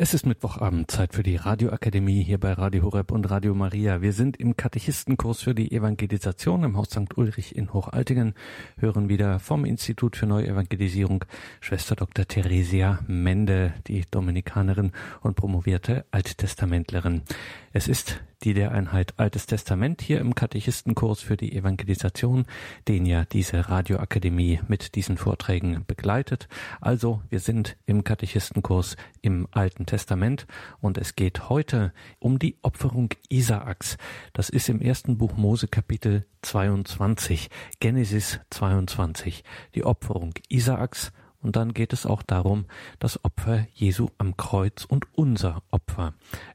Es ist Mittwochabend, Zeit für die Radioakademie hier bei Radio Horeb und Radio Maria. Wir sind im Katechistenkurs für die Evangelisation im Haus St. Ulrich in Hochaltingen, hören wieder vom Institut für Neuevangelisierung Schwester Dr. Theresia Mende, die Dominikanerin und promovierte Alttestamentlerin. Es ist die der Einheit Altes Testament hier im Katechistenkurs für die Evangelisation, den ja diese Radioakademie mit diesen Vorträgen begleitet. Also, wir sind im Katechistenkurs im Alten Testament und es geht heute um die Opferung Isaaks. Das ist im ersten Buch Mose Kapitel 22, Genesis 22, die Opferung Isaaks und dann geht es auch darum, das Opfer Jesu am Kreuz und unser Opfer,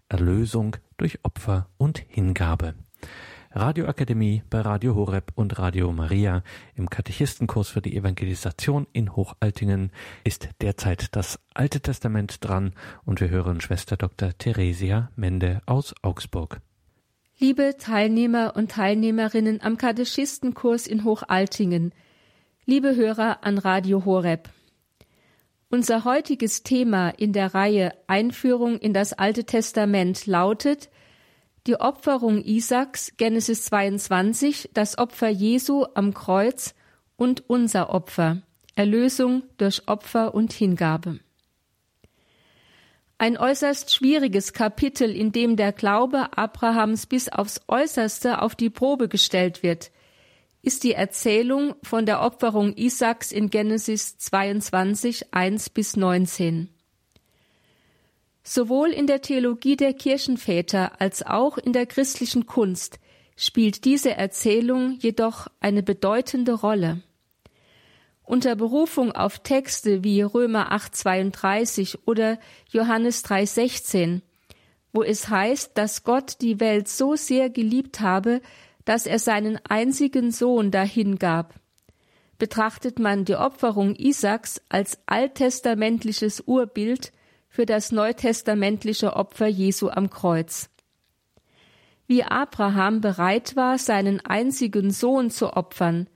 Erlösung durch Opfer und Hingabe. Radioakademie bei Radio Horeb und Radio Maria im Katechistenkurs für die Evangelisation in Hochaltingen ist derzeit das Alte Testament dran und wir hören Schwester Dr. Theresia Mende aus Augsburg. Liebe Teilnehmer und Teilnehmerinnen am Katechistenkurs in Hochaltingen, liebe Hörer an Radio Horeb. Unser heutiges Thema in der Reihe Einführung in das Alte Testament lautet die Opferung Isaaks, Genesis 22, das Opfer Jesu am Kreuz und unser Opfer, Erlösung durch Opfer und Hingabe. Ein äußerst schwieriges Kapitel, in dem der Glaube Abrahams bis aufs äußerste auf die Probe gestellt wird – ist die Erzählung von der Opferung Isaaks in Genesis 22, 1 bis 19. Sowohl in der Theologie der Kirchenväter als auch in der christlichen Kunst spielt diese Erzählung jedoch eine bedeutende Rolle. Unter Berufung auf Texte wie Römer 8,32 oder Johannes 3,16, wo es heißt, dass Gott die Welt so sehr geliebt habe, dass er seinen einzigen Sohn dahingab. Betrachtet man die Opferung Isaaks als alttestamentliches Urbild für das neutestamentliche Opfer Jesu am Kreuz. Wie Abraham bereit war, seinen einzigen Sohn zu opfern,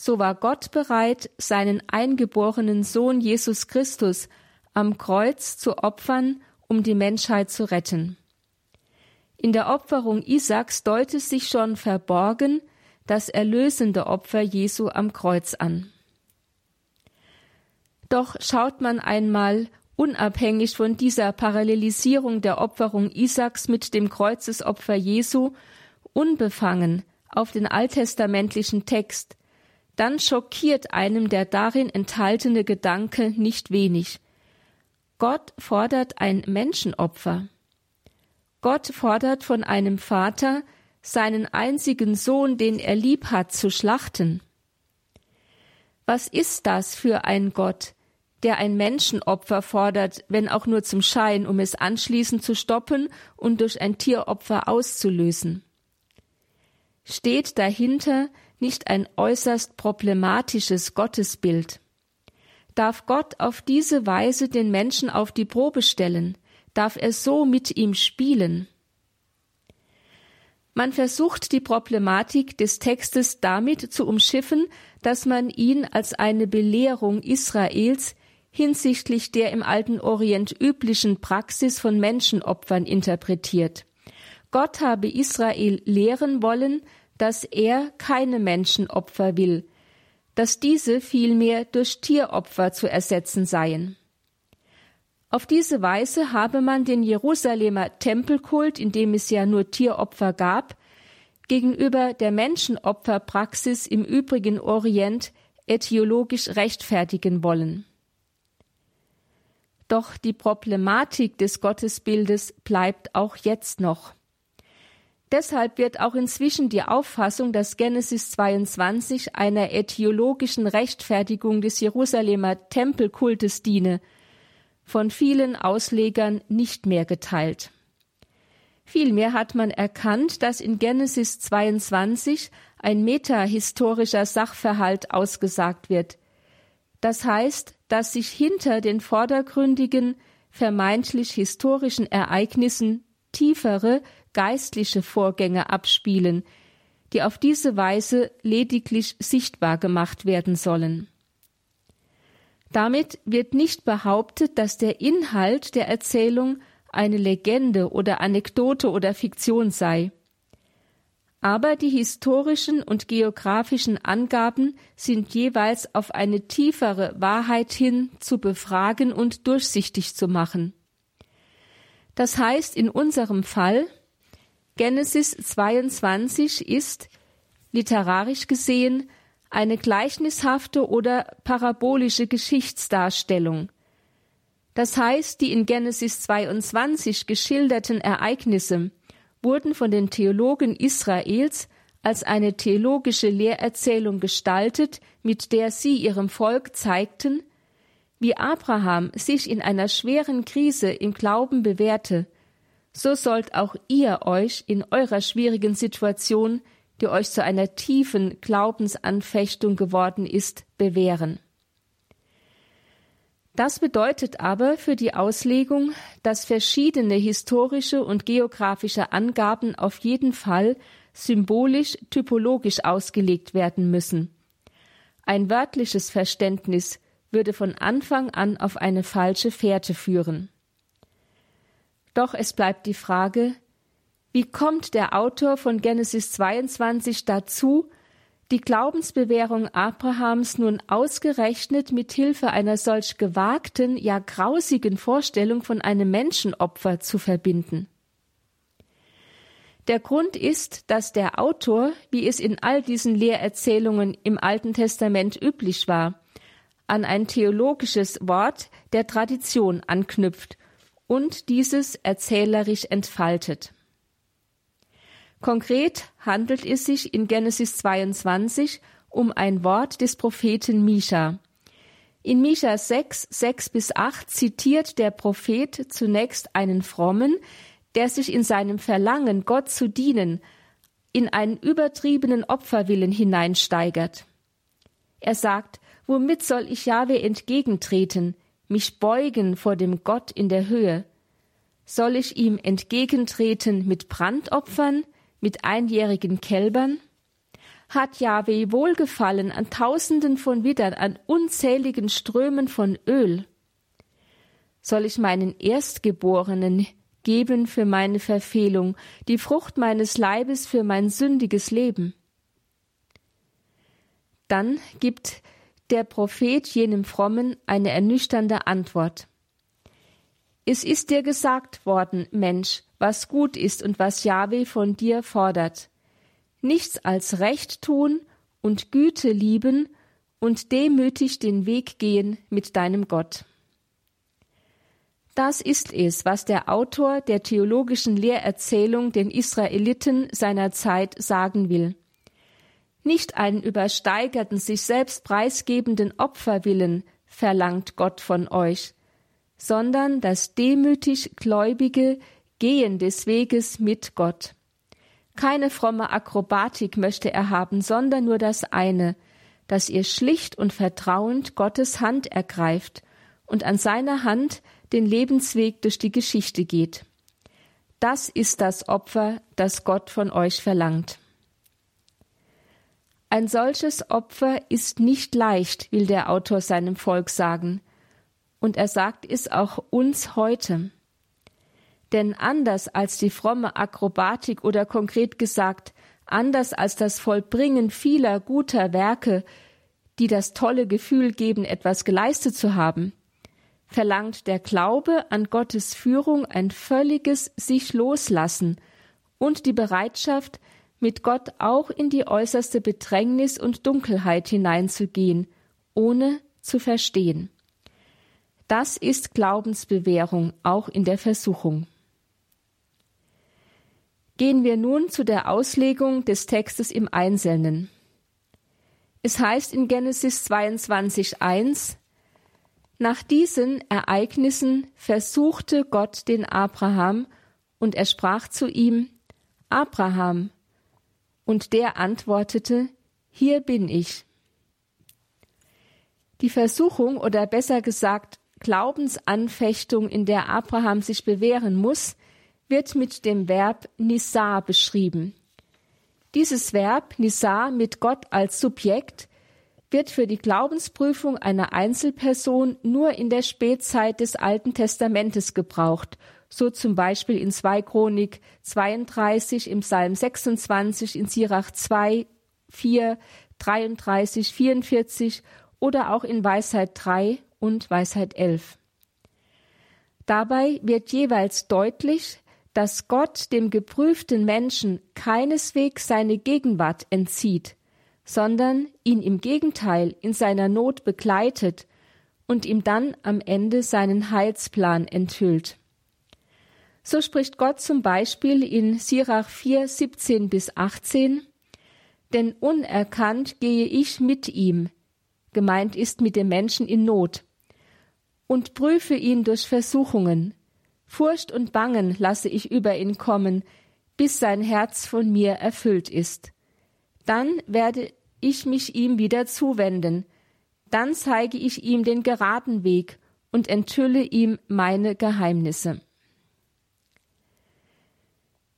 so war Gott bereit, seinen eingeborenen Sohn Jesus Christus am Kreuz zu opfern, um die Menschheit zu retten. In der Opferung Isaaks deutet sich schon verborgen das erlösende Opfer Jesu am Kreuz an. Doch schaut man einmal unabhängig von dieser Parallelisierung der Opferung Isaaks mit dem Kreuzesopfer Jesu unbefangen auf den alttestamentlichen Text, dann schockiert einem der darin enthaltene Gedanke nicht wenig. Gott fordert ein Menschenopfer. Gott fordert von einem Vater, seinen einzigen Sohn, den er lieb hat, zu schlachten. Was ist das für ein Gott, der ein Menschenopfer fordert, wenn auch nur zum Schein, um es anschließend zu stoppen und durch ein Tieropfer auszulösen? Steht dahinter nicht ein äußerst problematisches Gottesbild? Darf Gott auf diese Weise den Menschen auf die Probe stellen, darf er so mit ihm spielen. Man versucht die Problematik des Textes damit zu umschiffen, dass man ihn als eine Belehrung Israels hinsichtlich der im alten Orient üblichen Praxis von Menschenopfern interpretiert. Gott habe Israel lehren wollen, dass er keine Menschenopfer will, dass diese vielmehr durch Tieropfer zu ersetzen seien. Auf diese Weise habe man den Jerusalemer Tempelkult, in dem es ja nur Tieropfer gab, gegenüber der Menschenopferpraxis im übrigen Orient äthiologisch rechtfertigen wollen. Doch die Problematik des Gottesbildes bleibt auch jetzt noch. Deshalb wird auch inzwischen die Auffassung, dass Genesis 22 einer äthiologischen Rechtfertigung des Jerusalemer Tempelkultes diene, von vielen Auslegern nicht mehr geteilt. Vielmehr hat man erkannt, dass in Genesis 22 ein metahistorischer Sachverhalt ausgesagt wird. Das heißt, dass sich hinter den vordergründigen, vermeintlich historischen Ereignissen tiefere geistliche Vorgänge abspielen, die auf diese Weise lediglich sichtbar gemacht werden sollen. Damit wird nicht behauptet, dass der Inhalt der Erzählung eine Legende oder Anekdote oder Fiktion sei. Aber die historischen und geografischen Angaben sind jeweils auf eine tiefere Wahrheit hin zu befragen und durchsichtig zu machen. Das heißt in unserem Fall, Genesis 22 ist, literarisch gesehen, eine gleichnishafte oder parabolische Geschichtsdarstellung. Das heißt, die in Genesis 22 geschilderten Ereignisse wurden von den Theologen Israels als eine theologische Lehrerzählung gestaltet, mit der sie ihrem Volk zeigten, wie Abraham sich in einer schweren Krise im Glauben bewährte, so sollt auch ihr euch in eurer schwierigen Situation, die euch zu einer tiefen Glaubensanfechtung geworden ist, bewähren. Das bedeutet aber für die Auslegung, dass verschiedene historische und geografische Angaben auf jeden Fall symbolisch typologisch ausgelegt werden müssen. Ein wörtliches Verständnis würde von Anfang an auf eine falsche Fährte führen. Doch es bleibt die Frage, wie kommt der Autor von Genesis 22 dazu, die Glaubensbewährung Abrahams nun ausgerechnet mit Hilfe einer solch gewagten, ja grausigen Vorstellung von einem Menschenopfer zu verbinden. Der Grund ist, dass der Autor, wie es in all diesen Lehrerzählungen im Alten Testament üblich war, an ein theologisches Wort der Tradition anknüpft und dieses erzählerisch entfaltet. Konkret handelt es sich in Genesis 22 um ein Wort des Propheten Mischa. In Mischa 6, 6 bis 8 zitiert der Prophet zunächst einen Frommen, der sich in seinem Verlangen, Gott zu dienen, in einen übertriebenen Opferwillen hineinsteigert. Er sagt, womit soll ich Jahwe entgegentreten, mich beugen vor dem Gott in der Höhe? Soll ich ihm entgegentreten mit Brandopfern, mit einjährigen Kälbern? Hat Jahwe Wohlgefallen an Tausenden von Widdern, an unzähligen Strömen von Öl? Soll ich meinen Erstgeborenen geben für meine Verfehlung, die Frucht meines Leibes für mein sündiges Leben? Dann gibt der Prophet jenem Frommen eine ernüchternde Antwort. Es ist dir gesagt worden, Mensch, was gut ist und was Jahwe von dir fordert. Nichts als Recht tun und Güte lieben und demütig den Weg gehen mit deinem Gott. Das ist es, was der Autor der theologischen Lehrerzählung den Israeliten seiner Zeit sagen will. Nicht einen übersteigerten, sich selbst preisgebenden Opferwillen verlangt Gott von euch, sondern das demütig Gläubige Gehen des Weges mit Gott. Keine fromme Akrobatik möchte er haben, sondern nur das eine, dass ihr schlicht und vertrauend Gottes Hand ergreift und an seiner Hand den Lebensweg durch die Geschichte geht. Das ist das Opfer, das Gott von euch verlangt. Ein solches Opfer ist nicht leicht, will der Autor seinem Volk sagen, und er sagt es auch uns heute. Denn anders als die fromme Akrobatik oder konkret gesagt, anders als das Vollbringen vieler guter Werke, die das tolle Gefühl geben, etwas geleistet zu haben, verlangt der Glaube an Gottes Führung ein völliges sich loslassen und die Bereitschaft, mit Gott auch in die äußerste Bedrängnis und Dunkelheit hineinzugehen, ohne zu verstehen. Das ist Glaubensbewährung auch in der Versuchung. Gehen wir nun zu der Auslegung des Textes im Einzelnen. Es heißt in Genesis 22.1, nach diesen Ereignissen versuchte Gott den Abraham, und er sprach zu ihm, Abraham, und der antwortete, Hier bin ich. Die Versuchung oder besser gesagt Glaubensanfechtung, in der Abraham sich bewähren muss, wird mit dem Verb Nisa beschrieben. Dieses Verb Nisa mit Gott als Subjekt wird für die Glaubensprüfung einer Einzelperson nur in der Spätzeit des Alten Testamentes gebraucht, so zum Beispiel in 2 Chronik 32, im Psalm 26, in Sirach 2, 4, 33, 44 oder auch in Weisheit 3 und Weisheit 11. Dabei wird jeweils deutlich, dass Gott dem geprüften Menschen keineswegs seine Gegenwart entzieht, sondern ihn im Gegenteil in seiner Not begleitet und ihm dann am Ende seinen Heilsplan enthüllt. So spricht Gott zum Beispiel in Sirach 4, 17 bis 18, denn unerkannt gehe ich mit ihm, gemeint ist mit dem Menschen in Not, und prüfe ihn durch Versuchungen. Furcht und Bangen lasse ich über ihn kommen, bis sein Herz von mir erfüllt ist. Dann werde ich mich ihm wieder zuwenden, dann zeige ich ihm den geraden Weg und enthülle ihm meine Geheimnisse.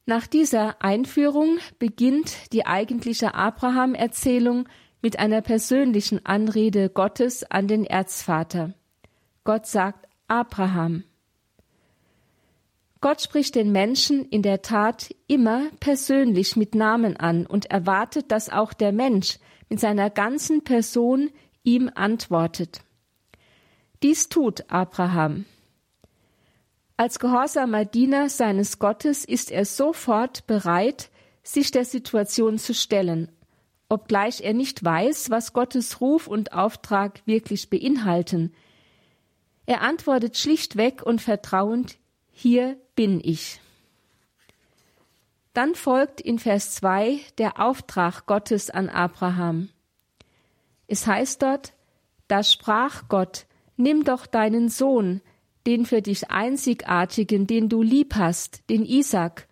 Nach dieser Einführung beginnt die eigentliche Abraham-Erzählung mit einer persönlichen Anrede Gottes an den Erzvater. Gott sagt Abraham. Gott spricht den Menschen in der Tat immer persönlich mit Namen an und erwartet, dass auch der Mensch mit seiner ganzen Person ihm antwortet. Dies tut Abraham. Als gehorsamer Diener seines Gottes ist er sofort bereit, sich der Situation zu stellen, obgleich er nicht weiß, was Gottes Ruf und Auftrag wirklich beinhalten. Er antwortet schlichtweg und vertrauend, hier bin ich. Dann folgt in Vers 2 der Auftrag Gottes an Abraham. Es heißt dort, da sprach Gott, nimm doch deinen Sohn, den für dich einzigartigen, den du lieb hast, den Isaac,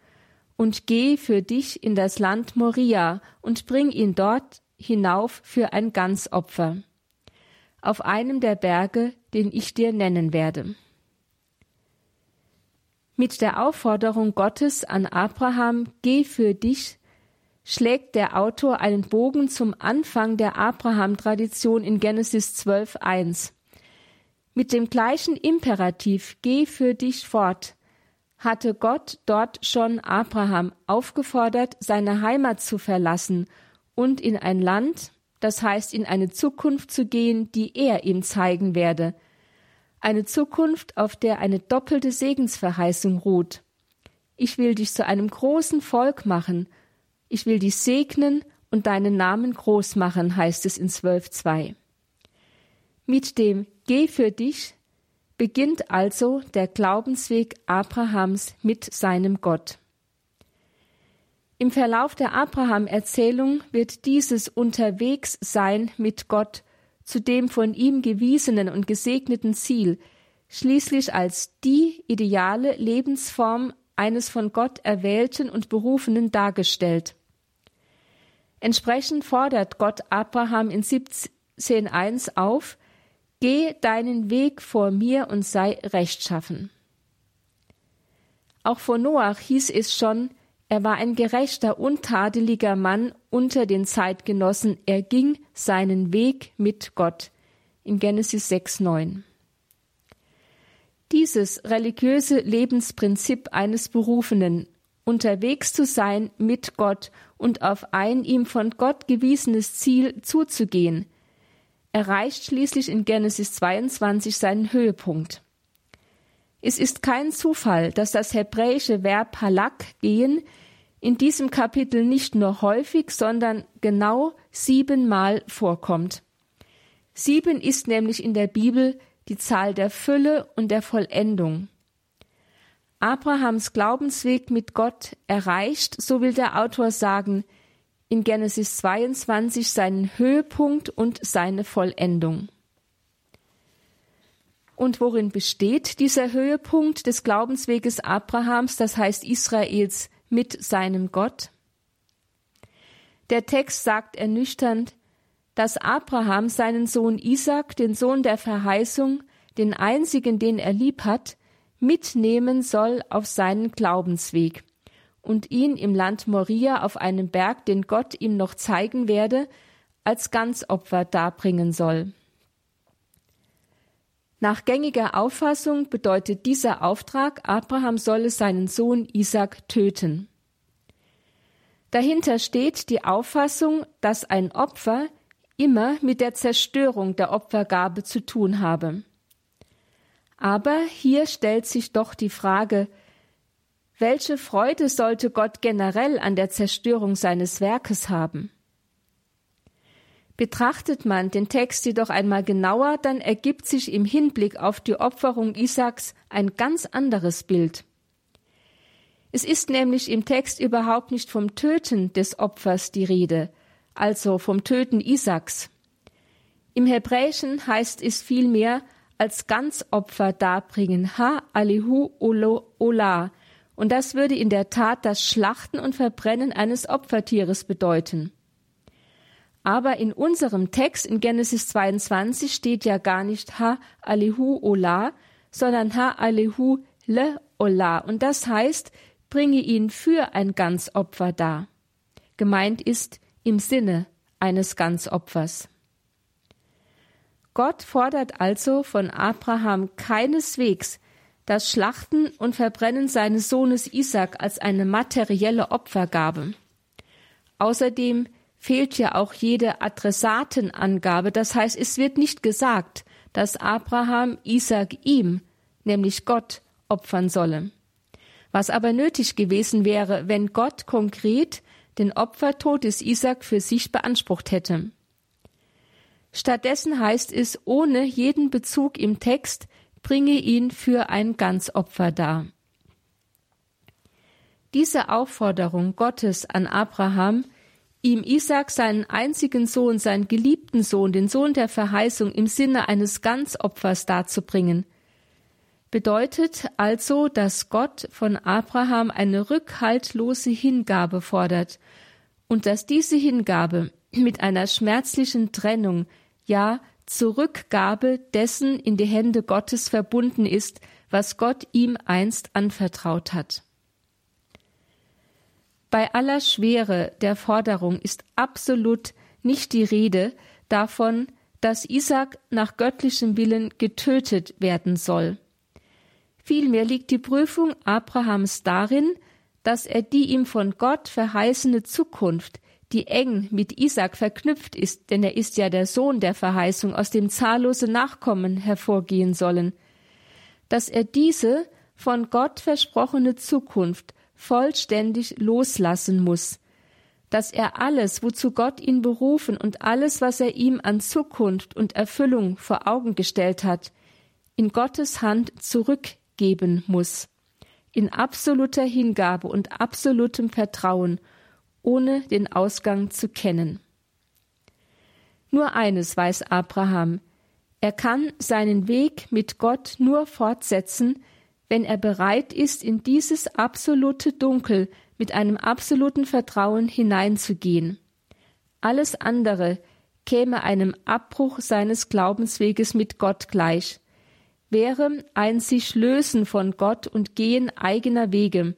und geh für dich in das Land Moria und bring ihn dort hinauf für ein Ganzopfer, auf einem der Berge, den ich dir nennen werde. Mit der Aufforderung Gottes an Abraham, geh für dich, schlägt der Autor einen Bogen zum Anfang der Abraham-Tradition in Genesis 12, 1. Mit dem gleichen Imperativ Geh für dich fort hatte Gott dort schon Abraham aufgefordert, seine Heimat zu verlassen und in ein Land, das heißt in eine Zukunft zu gehen, die er ihm zeigen werde, eine Zukunft, auf der eine doppelte Segensverheißung ruht. Ich will dich zu einem großen Volk machen, ich will dich segnen und deinen Namen groß machen, heißt es in 12.2. Mit dem Geh für dich beginnt also der Glaubensweg Abrahams mit seinem Gott. Im Verlauf der Abraham-Erzählung wird dieses Unterwegssein mit Gott zu dem von ihm gewiesenen und gesegneten Ziel schließlich als die ideale Lebensform eines von Gott erwählten und berufenen dargestellt. Entsprechend fordert Gott Abraham in 17.1 auf, Geh deinen Weg vor mir und sei rechtschaffen. Auch vor Noach hieß es schon, er war ein gerechter, untadeliger Mann unter den Zeitgenossen, er ging seinen Weg mit Gott. In Genesis 6, 9. Dieses religiöse Lebensprinzip eines Berufenen, unterwegs zu sein mit Gott und auf ein ihm von Gott gewiesenes Ziel zuzugehen, erreicht schließlich in Genesis 22 seinen Höhepunkt. Es ist kein Zufall, dass das hebräische Verb halak gehen in diesem Kapitel nicht nur häufig, sondern genau siebenmal vorkommt. Sieben ist nämlich in der Bibel die Zahl der Fülle und der Vollendung. Abrahams Glaubensweg mit Gott erreicht, so will der Autor sagen, in Genesis 22 seinen Höhepunkt und seine Vollendung. Und worin besteht dieser Höhepunkt des Glaubensweges Abrahams, das heißt Israels, mit seinem Gott? Der Text sagt ernüchternd, dass Abraham seinen Sohn Isaac, den Sohn der Verheißung, den einzigen, den er lieb hat, mitnehmen soll auf seinen Glaubensweg und ihn im Land Moria auf einem Berg, den Gott ihm noch zeigen werde, als Ganzopfer darbringen soll. Nach gängiger Auffassung bedeutet dieser Auftrag, Abraham solle seinen Sohn Isaac töten. Dahinter steht die Auffassung, dass ein Opfer immer mit der Zerstörung der Opfergabe zu tun habe. Aber hier stellt sich doch die Frage, welche Freude sollte Gott generell an der Zerstörung seines Werkes haben? Betrachtet man den Text jedoch einmal genauer, dann ergibt sich im Hinblick auf die Opferung Isaaks ein ganz anderes Bild. Es ist nämlich im Text überhaupt nicht vom Töten des Opfers die Rede, also vom Töten Isaaks. Im Hebräischen heißt es vielmehr als Ganzopfer darbringen, ha alihu olo ola, und das würde in der Tat das Schlachten und Verbrennen eines Opfertieres bedeuten. Aber in unserem Text in Genesis 22 steht ja gar nicht Ha Alihu Ola, sondern Ha Alihu Le Ola. Und das heißt, bringe ihn für ein Ganzopfer dar. Gemeint ist im Sinne eines Ganzopfers. Gott fordert also von Abraham keineswegs das Schlachten und Verbrennen seines Sohnes Isaac als eine materielle Opfergabe. Außerdem fehlt ja auch jede Adressatenangabe. Das heißt, es wird nicht gesagt, dass Abraham Isaac ihm, nämlich Gott, opfern solle. Was aber nötig gewesen wäre, wenn Gott konkret den Opfertod des Isaac für sich beansprucht hätte. Stattdessen heißt es ohne jeden Bezug im Text, bringe ihn für ein Ganzopfer dar. Diese Aufforderung Gottes an Abraham ihm Isaac seinen einzigen Sohn, seinen geliebten Sohn, den Sohn der Verheißung im Sinne eines Ganzopfers darzubringen, bedeutet also, dass Gott von Abraham eine rückhaltlose Hingabe fordert und dass diese Hingabe mit einer schmerzlichen Trennung, ja Zurückgabe dessen in die Hände Gottes verbunden ist, was Gott ihm einst anvertraut hat. Bei aller Schwere der Forderung ist absolut nicht die Rede davon, dass Isaac nach göttlichem Willen getötet werden soll. Vielmehr liegt die Prüfung Abrahams darin, dass er die ihm von Gott verheißene Zukunft, die eng mit Isaac verknüpft ist, denn er ist ja der Sohn der Verheißung, aus dem zahllose Nachkommen hervorgehen sollen, dass er diese von Gott versprochene Zukunft vollständig loslassen muss, dass er alles, wozu Gott ihn berufen und alles, was er ihm an Zukunft und Erfüllung vor Augen gestellt hat, in Gottes Hand zurückgeben muss, in absoluter Hingabe und absolutem Vertrauen, ohne den Ausgang zu kennen. Nur eines weiß Abraham, er kann seinen Weg mit Gott nur fortsetzen, wenn er bereit ist, in dieses absolute Dunkel mit einem absoluten Vertrauen hineinzugehen. Alles andere käme einem Abbruch seines Glaubensweges mit Gott gleich, wäre ein sich lösen von Gott und gehen eigener Wege,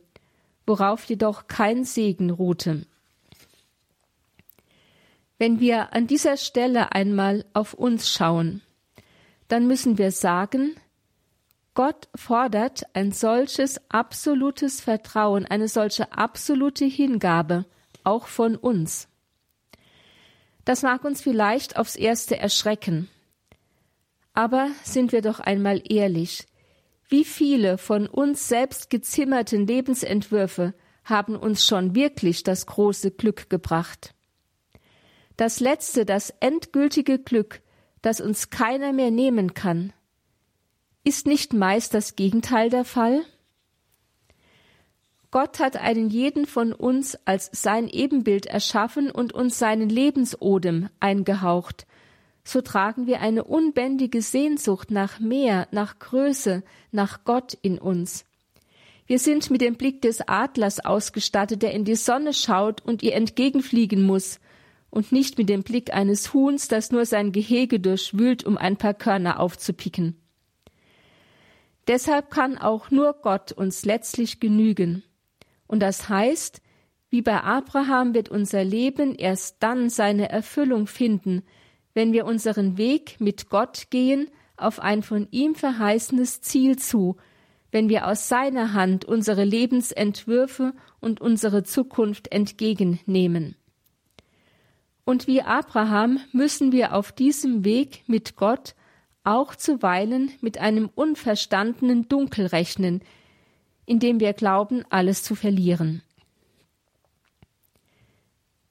worauf jedoch kein Segen ruhte. Wenn wir an dieser Stelle einmal auf uns schauen, dann müssen wir sagen, Gott fordert ein solches absolutes Vertrauen, eine solche absolute Hingabe auch von uns. Das mag uns vielleicht aufs erste erschrecken. Aber sind wir doch einmal ehrlich, wie viele von uns selbst gezimmerten Lebensentwürfe haben uns schon wirklich das große Glück gebracht? Das letzte, das endgültige Glück, das uns keiner mehr nehmen kann, ist nicht meist das Gegenteil der Fall? Gott hat einen jeden von uns als sein Ebenbild erschaffen und uns seinen Lebensodem eingehaucht. So tragen wir eine unbändige Sehnsucht nach mehr, nach Größe, nach Gott in uns. Wir sind mit dem Blick des Adlers ausgestattet, der in die Sonne schaut und ihr entgegenfliegen muss, und nicht mit dem Blick eines Huhns, das nur sein Gehege durchwühlt, um ein paar Körner aufzupicken. Deshalb kann auch nur Gott uns letztlich genügen. Und das heißt, Wie bei Abraham wird unser Leben erst dann seine Erfüllung finden, wenn wir unseren Weg mit Gott gehen auf ein von ihm verheißenes Ziel zu, wenn wir aus seiner Hand unsere Lebensentwürfe und unsere Zukunft entgegennehmen. Und wie Abraham müssen wir auf diesem Weg mit Gott auch zuweilen mit einem unverstandenen Dunkel rechnen, in dem wir glauben, alles zu verlieren.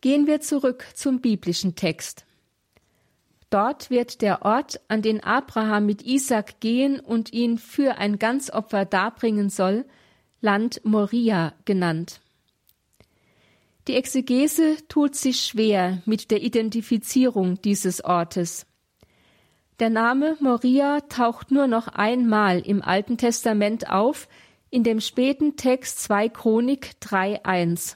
Gehen wir zurück zum biblischen Text. Dort wird der Ort, an den Abraham mit Isaac gehen und ihn für ein Ganzopfer darbringen soll, Land Moria genannt. Die Exegese tut sich schwer mit der Identifizierung dieses Ortes. Der Name Moria taucht nur noch einmal im Alten Testament auf, in dem späten Text 2 Chronik 3.1.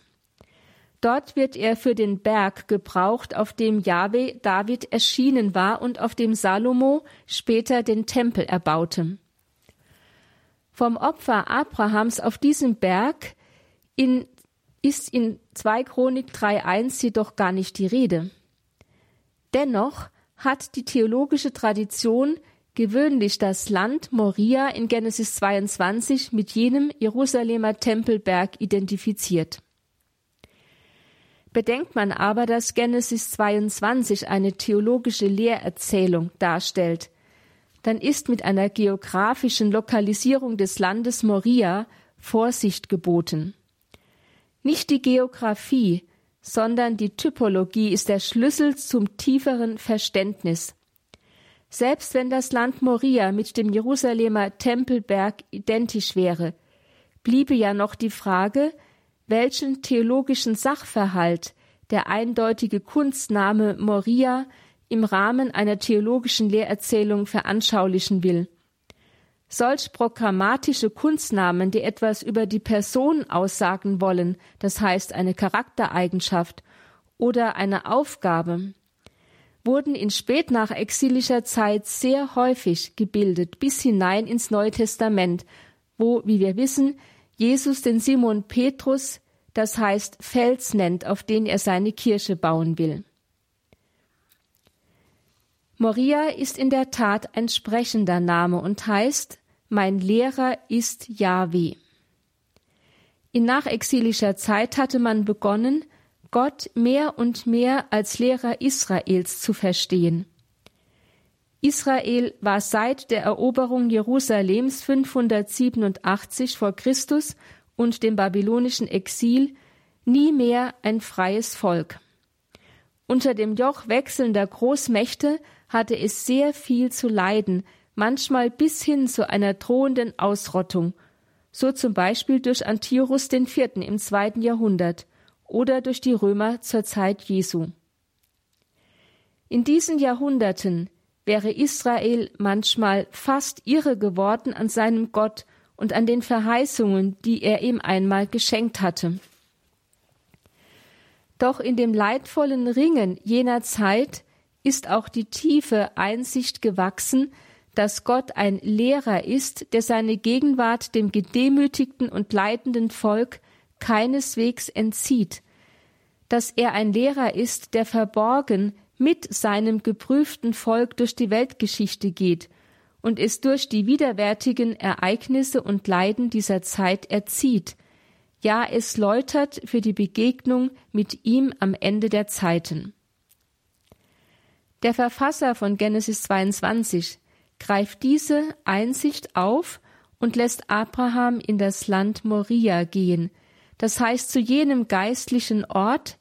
Dort wird er für den Berg gebraucht, auf dem Jahwe David erschienen war und auf dem Salomo später den Tempel erbaute. Vom Opfer Abrahams auf diesem Berg in, ist in 2 Chronik 3.1 jedoch gar nicht die Rede. Dennoch hat die theologische Tradition gewöhnlich das Land Moria in Genesis 22 mit jenem Jerusalemer Tempelberg identifiziert. Bedenkt man aber, dass Genesis 22 eine theologische Lehrerzählung darstellt, dann ist mit einer geografischen Lokalisierung des Landes Moria Vorsicht geboten. Nicht die Geographie, sondern die Typologie ist der Schlüssel zum tieferen Verständnis. Selbst wenn das Land Moria mit dem Jerusalemer Tempelberg identisch wäre, bliebe ja noch die Frage, welchen theologischen Sachverhalt der eindeutige Kunstname Moria im Rahmen einer theologischen Lehrerzählung veranschaulichen will. Solch programmatische Kunstnamen, die etwas über die Person aussagen wollen, das heißt eine Charaktereigenschaft oder eine Aufgabe, wurden in spätnachexilischer Zeit sehr häufig gebildet, bis hinein ins Neue Testament, wo, wie wir wissen, Jesus den Simon Petrus, das heißt Fels nennt, auf den er seine Kirche bauen will. Moria ist in der Tat ein sprechender Name und heißt Mein Lehrer ist Yahweh. In nachexilischer Zeit hatte man begonnen, Gott mehr und mehr als Lehrer Israels zu verstehen. Israel war seit der Eroberung Jerusalems 587 vor Christus und dem babylonischen Exil nie mehr ein freies Volk. Unter dem Joch wechselnder Großmächte hatte es sehr viel zu leiden, manchmal bis hin zu einer drohenden Ausrottung, so zum Beispiel durch Antiochus IV. im zweiten Jahrhundert oder durch die Römer zur Zeit Jesu. In diesen Jahrhunderten wäre Israel manchmal fast irre geworden an seinem Gott und an den Verheißungen, die er ihm einmal geschenkt hatte. Doch in dem leidvollen Ringen jener Zeit ist auch die tiefe Einsicht gewachsen, dass Gott ein Lehrer ist, der seine Gegenwart dem gedemütigten und leidenden Volk keineswegs entzieht, dass er ein Lehrer ist, der verborgen mit seinem geprüften Volk durch die Weltgeschichte geht und es durch die widerwärtigen Ereignisse und Leiden dieser Zeit erzieht, ja es läutert für die Begegnung mit ihm am Ende der Zeiten. Der Verfasser von Genesis 22 greift diese Einsicht auf und lässt Abraham in das Land Moria gehen, das heißt zu jenem geistlichen Ort,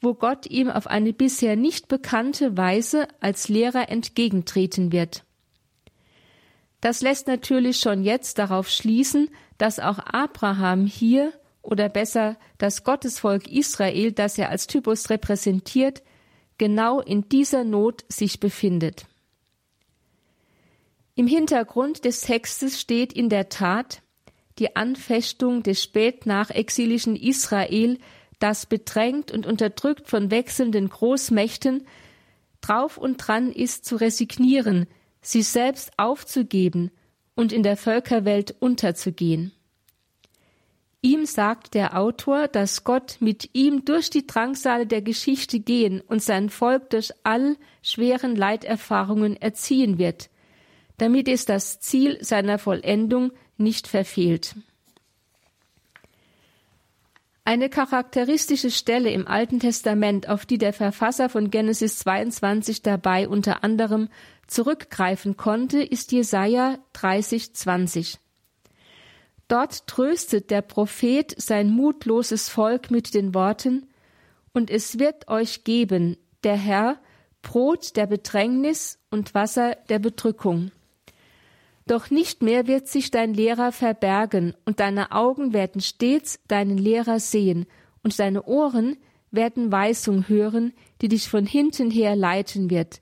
wo Gott ihm auf eine bisher nicht bekannte Weise als Lehrer entgegentreten wird. Das lässt natürlich schon jetzt darauf schließen, dass auch Abraham hier oder besser das Gottesvolk Israel, das er als Typus repräsentiert, genau in dieser Not sich befindet. Im Hintergrund des Textes steht in der Tat die Anfechtung des spätnachexilischen Israel das bedrängt und unterdrückt von wechselnden Großmächten drauf und dran ist zu resignieren, sich selbst aufzugeben und in der Völkerwelt unterzugehen. Ihm sagt der Autor, dass Gott mit ihm durch die Drangsale der Geschichte gehen und sein Volk durch all schweren Leiterfahrungen erziehen wird, damit es das Ziel seiner Vollendung nicht verfehlt. Eine charakteristische Stelle im Alten Testament, auf die der Verfasser von Genesis 22 dabei unter anderem zurückgreifen konnte, ist Jesaja 30, 20. Dort tröstet der Prophet sein mutloses Volk mit den Worten, Und es wird euch geben, der Herr, Brot der Bedrängnis und Wasser der Bedrückung. Doch nicht mehr wird sich dein Lehrer verbergen, und deine Augen werden stets deinen Lehrer sehen, und deine Ohren werden Weisung hören, die dich von hinten her leiten wird.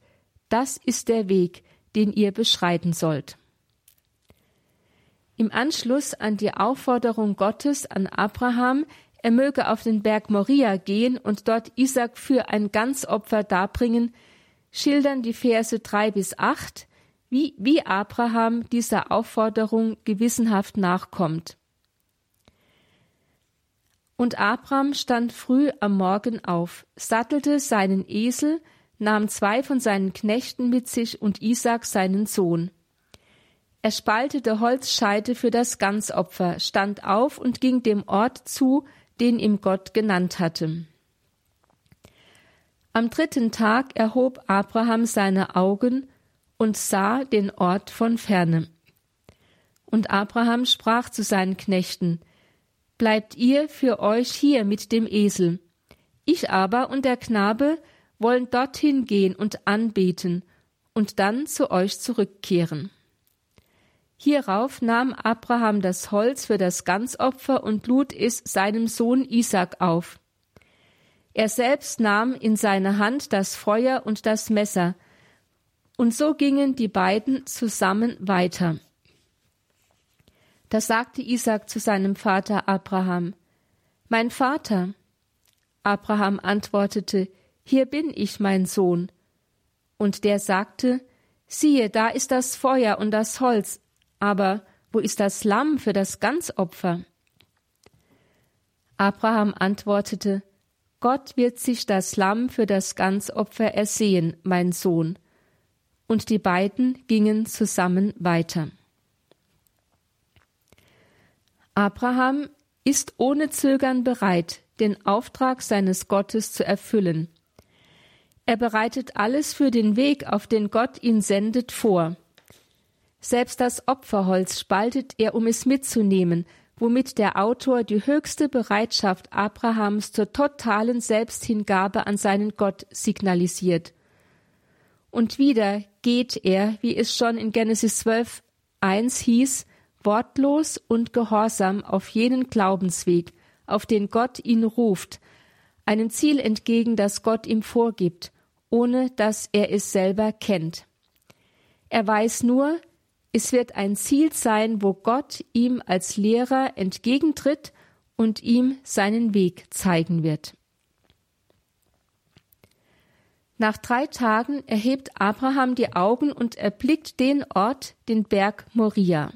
Das ist der Weg, den ihr beschreiten sollt. Im Anschluss an die Aufforderung Gottes an Abraham, er möge auf den Berg Moria gehen und dort Isaac für ein Ganzopfer darbringen, schildern die Verse drei bis acht, wie, wie Abraham dieser Aufforderung gewissenhaft nachkommt. Und Abraham stand früh am Morgen auf, sattelte seinen Esel, nahm zwei von seinen Knechten mit sich und Isaak seinen Sohn. Er spaltete Holzscheite für das Ganzopfer, stand auf und ging dem Ort zu, den ihm Gott genannt hatte. Am dritten Tag erhob Abraham seine Augen und sah den Ort von ferne. Und Abraham sprach zu seinen Knechten, Bleibt ihr für euch hier mit dem Esel. Ich aber und der Knabe wollen dorthin gehen und anbeten und dann zu euch zurückkehren. Hierauf nahm Abraham das Holz für das Ganzopfer und lud es seinem Sohn Isaac auf. Er selbst nahm in seine Hand das Feuer und das Messer, und so gingen die beiden zusammen weiter. Da sagte Isaac zu seinem Vater Abraham, Mein Vater. Abraham antwortete, Hier bin ich, mein Sohn. Und der sagte, Siehe, da ist das Feuer und das Holz, aber wo ist das Lamm für das Ganzopfer? Abraham antwortete, Gott wird sich das Lamm für das Ganzopfer ersehen, mein Sohn und die beiden gingen zusammen weiter. Abraham ist ohne Zögern bereit, den Auftrag seines Gottes zu erfüllen. Er bereitet alles für den Weg, auf den Gott ihn sendet, vor. Selbst das Opferholz spaltet er, um es mitzunehmen, womit der Autor die höchste Bereitschaft Abrahams zur totalen Selbsthingabe an seinen Gott signalisiert. Und wieder geht er, wie es schon in Genesis 12, 1 hieß, wortlos und gehorsam auf jenen Glaubensweg, auf den Gott ihn ruft, einem Ziel entgegen, das Gott ihm vorgibt, ohne dass er es selber kennt. Er weiß nur, es wird ein Ziel sein, wo Gott ihm als Lehrer entgegentritt und ihm seinen Weg zeigen wird. Nach drei Tagen erhebt Abraham die Augen und erblickt den Ort, den Berg Moria.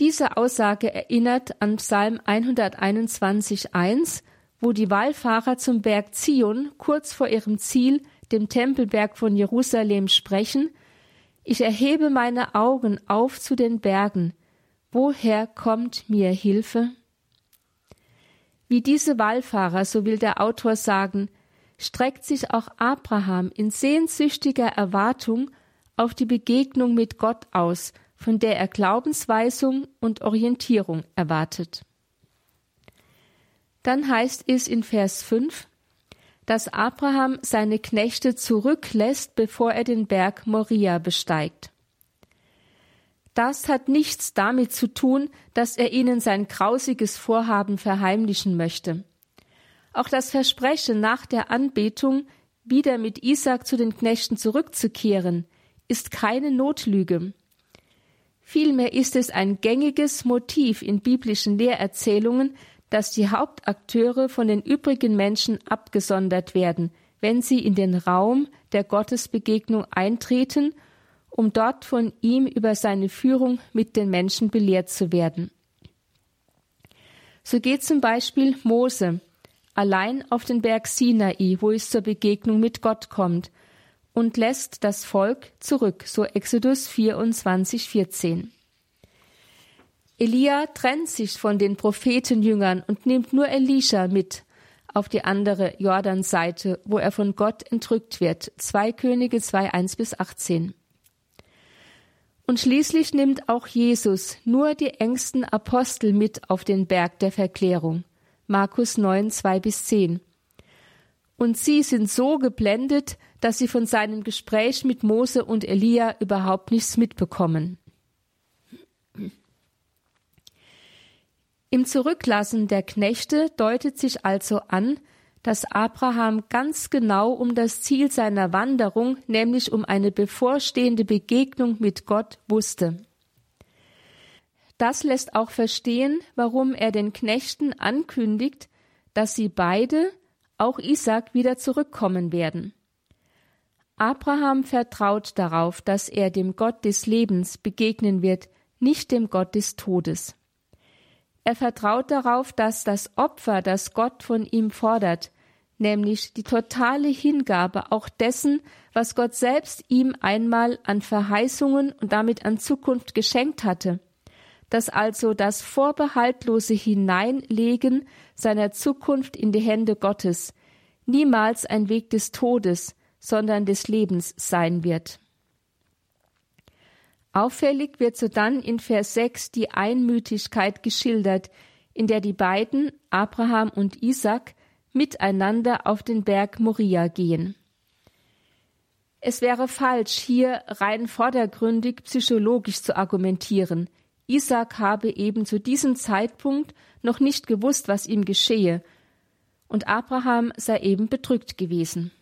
Diese Aussage erinnert an Psalm 121,1, wo die Wallfahrer zum Berg Zion kurz vor ihrem Ziel, dem Tempelberg von Jerusalem, sprechen: Ich erhebe meine Augen auf zu den Bergen. Woher kommt mir Hilfe? Wie diese Wallfahrer, so will der Autor sagen, streckt sich auch Abraham in sehnsüchtiger Erwartung auf die Begegnung mit Gott aus, von der er Glaubensweisung und Orientierung erwartet. Dann heißt es in Vers 5, dass Abraham seine Knechte zurücklässt, bevor er den Berg Moria besteigt. Das hat nichts damit zu tun, dass er ihnen sein grausiges Vorhaben verheimlichen möchte. Auch das Versprechen nach der Anbetung, wieder mit Isaac zu den Knechten zurückzukehren, ist keine Notlüge. Vielmehr ist es ein gängiges Motiv in biblischen Lehrerzählungen, dass die Hauptakteure von den übrigen Menschen abgesondert werden, wenn sie in den Raum der Gottesbegegnung eintreten, um dort von ihm über seine Führung mit den Menschen belehrt zu werden. So geht zum Beispiel Mose allein auf den Berg Sinai, wo es zur Begegnung mit Gott kommt, und lässt das Volk zurück, so Exodus 24, 14. Elia trennt sich von den Prophetenjüngern und nimmt nur Elisha mit auf die andere Jordanseite, wo er von Gott entrückt wird. 2 Könige 2, 1 bis 18. Und schließlich nimmt auch Jesus nur die engsten Apostel mit auf den Berg der Verklärung. Markus 9, 2 bis 10. Und sie sind so geblendet, dass sie von seinem Gespräch mit Mose und Elia überhaupt nichts mitbekommen. Im Zurücklassen der Knechte deutet sich also an, dass Abraham ganz genau um das Ziel seiner Wanderung, nämlich um eine bevorstehende Begegnung mit Gott, wusste. Das lässt auch verstehen, warum er den Knechten ankündigt, dass sie beide, auch Isaac, wieder zurückkommen werden. Abraham vertraut darauf, dass er dem Gott des Lebens begegnen wird, nicht dem Gott des Todes. Er vertraut darauf, dass das Opfer, das Gott von ihm fordert, nämlich die totale Hingabe auch dessen, was Gott selbst ihm einmal an Verheißungen und damit an Zukunft geschenkt hatte, dass also das vorbehaltlose Hineinlegen seiner Zukunft in die Hände Gottes niemals ein Weg des Todes, sondern des Lebens sein wird. Auffällig wird sodann in Vers 6 die Einmütigkeit geschildert, in der die beiden, Abraham und Isaac, miteinander auf den Berg Moria gehen. Es wäre falsch, hier rein vordergründig psychologisch zu argumentieren. Isaac habe eben zu diesem Zeitpunkt noch nicht gewusst, was ihm geschehe, und Abraham sei eben bedrückt gewesen.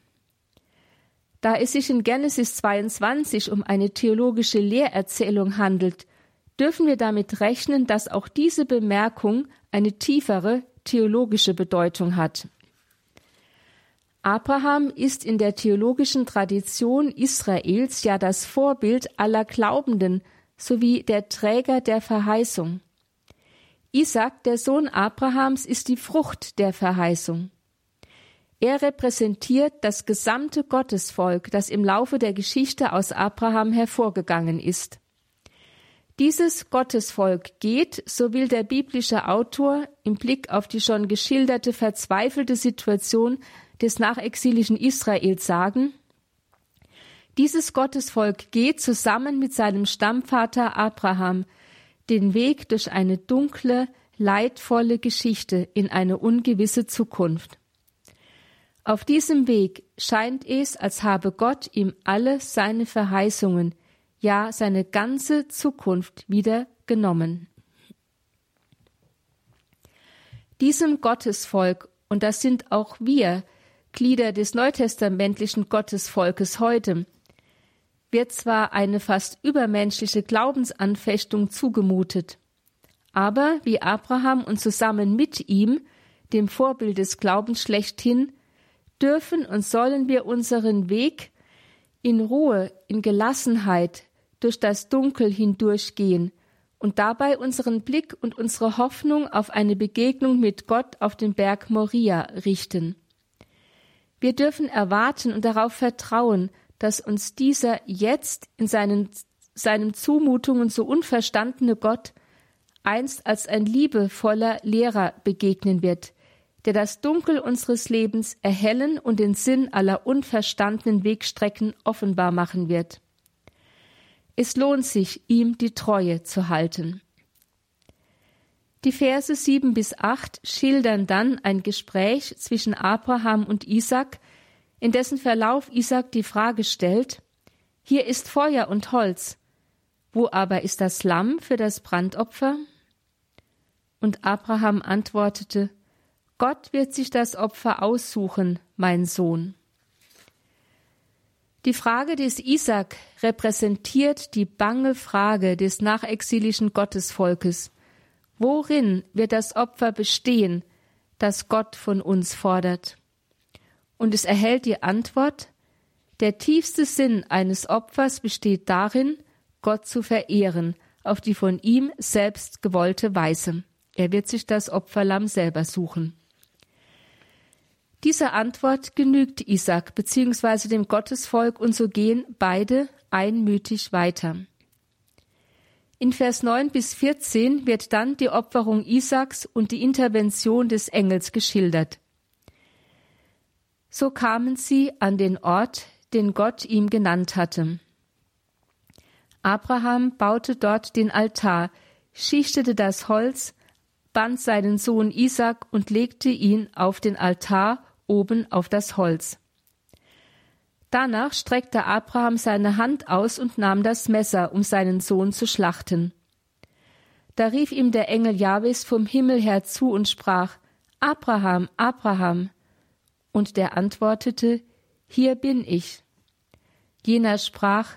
Da es sich in Genesis 22 um eine theologische Lehrerzählung handelt, dürfen wir damit rechnen, dass auch diese Bemerkung eine tiefere theologische Bedeutung hat. Abraham ist in der theologischen Tradition Israels ja das Vorbild aller Glaubenden sowie der Träger der Verheißung. Isaac, der Sohn Abrahams, ist die Frucht der Verheißung. Er repräsentiert das gesamte Gottesvolk, das im Laufe der Geschichte aus Abraham hervorgegangen ist. Dieses Gottesvolk geht, so will der biblische Autor im Blick auf die schon geschilderte verzweifelte Situation des nachexilischen Israel sagen, dieses Gottesvolk geht zusammen mit seinem Stammvater Abraham den Weg durch eine dunkle, leidvolle Geschichte in eine ungewisse Zukunft. Auf diesem Weg scheint es, als habe Gott ihm alle seine Verheißungen, ja seine ganze Zukunft wieder genommen. Diesem Gottesvolk, und das sind auch wir, Glieder des neutestamentlichen Gottesvolkes heute, wird zwar eine fast übermenschliche Glaubensanfechtung zugemutet, aber wie Abraham und zusammen mit ihm, dem Vorbild des Glaubens schlechthin, dürfen und sollen wir unseren Weg in Ruhe, in Gelassenheit durch das Dunkel hindurchgehen und dabei unseren Blick und unsere Hoffnung auf eine Begegnung mit Gott auf dem Berg Moria richten. Wir dürfen erwarten und darauf vertrauen, dass uns dieser jetzt in seinen, seinen Zumutungen so unverstandene Gott einst als ein liebevoller Lehrer begegnen wird, der das Dunkel unseres Lebens erhellen und den Sinn aller unverstandenen Wegstrecken offenbar machen wird. Es lohnt sich, ihm die Treue zu halten. Die Verse sieben bis acht schildern dann ein Gespräch zwischen Abraham und Isaac, in dessen Verlauf Isaac die Frage stellt, hier ist Feuer und Holz, wo aber ist das Lamm für das Brandopfer? Und Abraham antwortete, Gott wird sich das Opfer aussuchen, mein Sohn. Die Frage des Isaac repräsentiert die bange Frage des nachexilischen Gottesvolkes. Worin wird das Opfer bestehen, das Gott von uns fordert? Und es erhält die Antwort, der tiefste Sinn eines Opfers besteht darin, Gott zu verehren, auf die von ihm selbst gewollte Weise. er wird sich das Opferlamm selber suchen. Diese Antwort genügt Isaac bzw. dem Gottesvolk und so gehen beide einmütig weiter. In Vers 9 bis 14 wird dann die Opferung Isaaks und die Intervention des Engels geschildert. So kamen sie an den Ort, den Gott ihm genannt hatte. Abraham baute dort den Altar, schichtete das Holz, band seinen Sohn Isaac und legte ihn auf den Altar oben auf das Holz. Danach streckte Abraham seine Hand aus und nahm das Messer, um seinen Sohn zu schlachten. Da rief ihm der Engel Jahwes vom Himmel her zu und sprach: Abraham, Abraham. Und der antwortete: Hier bin ich. Jener sprach: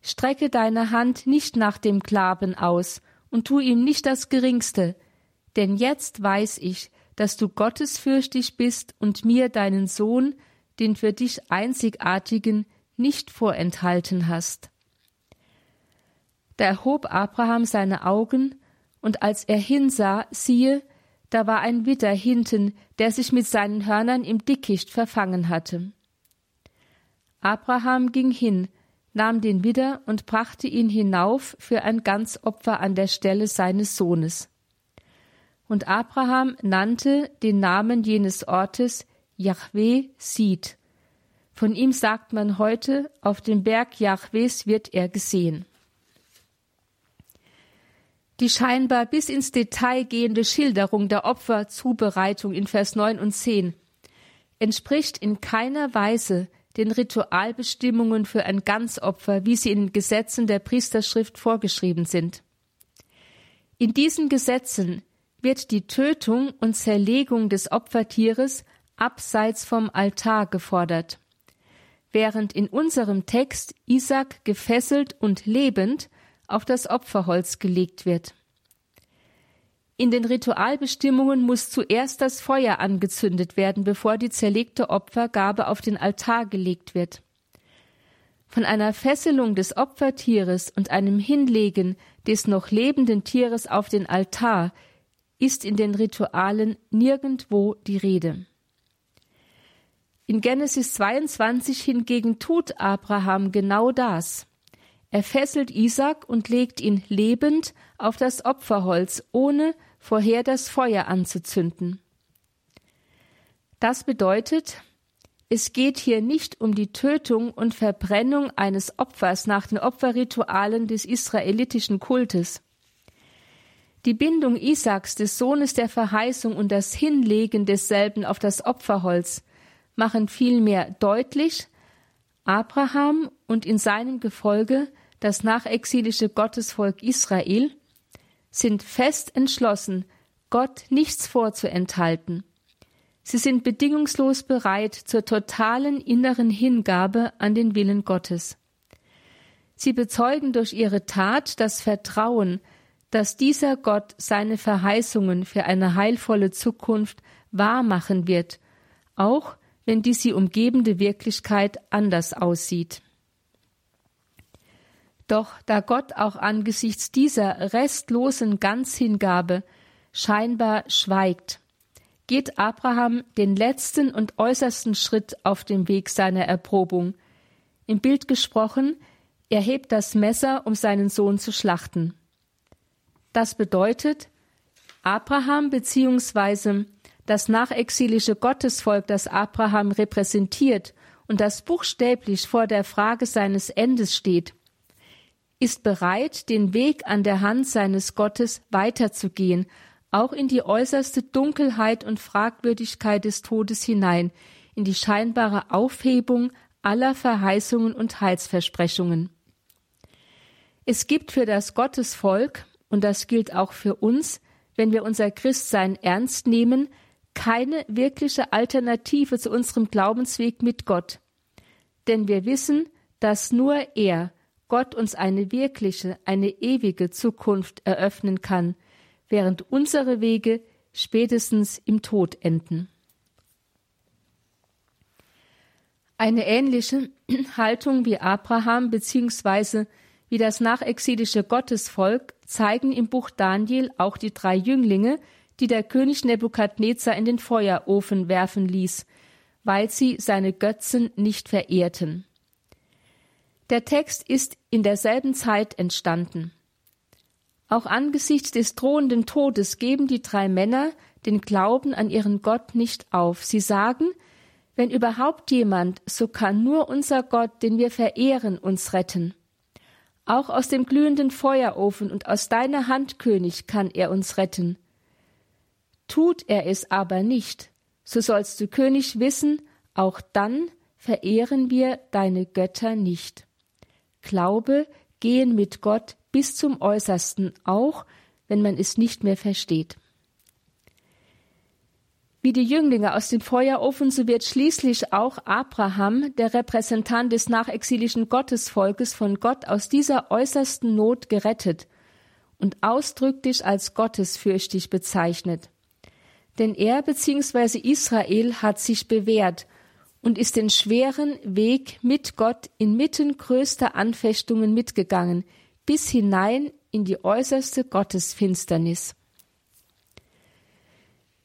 Strecke deine Hand nicht nach dem Knaben aus und tu ihm nicht das Geringste, denn jetzt weiß ich, dass du gottesfürchtig bist und mir deinen Sohn, den für dich einzigartigen, nicht vorenthalten hast. Da erhob Abraham seine Augen, und als er hinsah, siehe, da war ein Widder hinten, der sich mit seinen Hörnern im Dickicht verfangen hatte. Abraham ging hin, nahm den Widder und brachte ihn hinauf für ein Ganzopfer an der Stelle seines Sohnes. Und Abraham nannte den Namen jenes Ortes Jahweh sieht. Von ihm sagt man heute, auf dem Berg Jahwes wird er gesehen. Die scheinbar bis ins Detail gehende Schilderung der Opferzubereitung in Vers 9 und 10 entspricht in keiner Weise den Ritualbestimmungen für ein Ganzopfer, wie sie in den Gesetzen der Priesterschrift vorgeschrieben sind. In diesen Gesetzen wird die Tötung und Zerlegung des Opfertieres abseits vom Altar gefordert. Während in unserem Text Isaac gefesselt und lebend auf das Opferholz gelegt wird. In den Ritualbestimmungen muss zuerst das Feuer angezündet werden, bevor die zerlegte Opfergabe auf den Altar gelegt wird. Von einer Fesselung des Opfertieres und einem Hinlegen des noch lebenden Tieres auf den Altar ist in den Ritualen nirgendwo die Rede. In Genesis 22 hingegen tut Abraham genau das. Er fesselt Isaac und legt ihn lebend auf das Opferholz, ohne vorher das Feuer anzuzünden. Das bedeutet, es geht hier nicht um die Tötung und Verbrennung eines Opfers nach den Opferritualen des israelitischen Kultes. Die Bindung Isaaks, des Sohnes der Verheißung, und das Hinlegen desselben auf das Opferholz machen vielmehr deutlich, Abraham und in seinem Gefolge das nachexilische Gottesvolk Israel sind fest entschlossen, Gott nichts vorzuenthalten. Sie sind bedingungslos bereit zur totalen inneren Hingabe an den Willen Gottes. Sie bezeugen durch ihre Tat das Vertrauen, dass dieser Gott seine Verheißungen für eine heilvolle Zukunft wahr machen wird, auch wenn die sie umgebende Wirklichkeit anders aussieht. Doch da Gott auch angesichts dieser restlosen Ganzhingabe scheinbar schweigt, geht Abraham den letzten und äußersten Schritt auf dem Weg seiner Erprobung. Im Bild gesprochen, er hebt das Messer, um seinen Sohn zu schlachten. Das bedeutet, Abraham bzw das nachexilische Gottesvolk, das Abraham repräsentiert und das buchstäblich vor der Frage seines Endes steht, ist bereit, den Weg an der Hand seines Gottes weiterzugehen, auch in die äußerste Dunkelheit und Fragwürdigkeit des Todes hinein, in die scheinbare Aufhebung aller Verheißungen und Heilsversprechungen. Es gibt für das Gottesvolk, und das gilt auch für uns, wenn wir unser Christsein ernst nehmen, keine wirkliche Alternative zu unserem Glaubensweg mit Gott. Denn wir wissen, dass nur er, Gott, uns eine wirkliche, eine ewige Zukunft eröffnen kann, während unsere Wege spätestens im Tod enden. Eine ähnliche Haltung wie Abraham bzw. wie das nachexilische Gottesvolk zeigen im Buch Daniel auch die drei Jünglinge, die der König Nebukadnezar in den Feuerofen werfen ließ, weil sie seine Götzen nicht verehrten. Der Text ist in derselben Zeit entstanden. Auch angesichts des drohenden Todes geben die drei Männer den Glauben an ihren Gott nicht auf. Sie sagen, wenn überhaupt jemand, so kann nur unser Gott, den wir verehren, uns retten. Auch aus dem glühenden Feuerofen und aus deiner Hand, König, kann er uns retten. Tut er es aber nicht, so sollst du, König, wissen, auch dann verehren wir deine Götter nicht. Glaube, gehen mit Gott bis zum Äußersten, auch wenn man es nicht mehr versteht. Wie die Jünglinge aus dem Feuerofen, so wird schließlich auch Abraham, der Repräsentant des nachexilischen Gottesvolkes, von Gott aus dieser äußersten Not gerettet und ausdrücklich als gottesfürchtig bezeichnet. Denn er bzw. Israel hat sich bewährt und ist den schweren Weg mit Gott inmitten größter Anfechtungen mitgegangen, bis hinein in die äußerste Gottesfinsternis.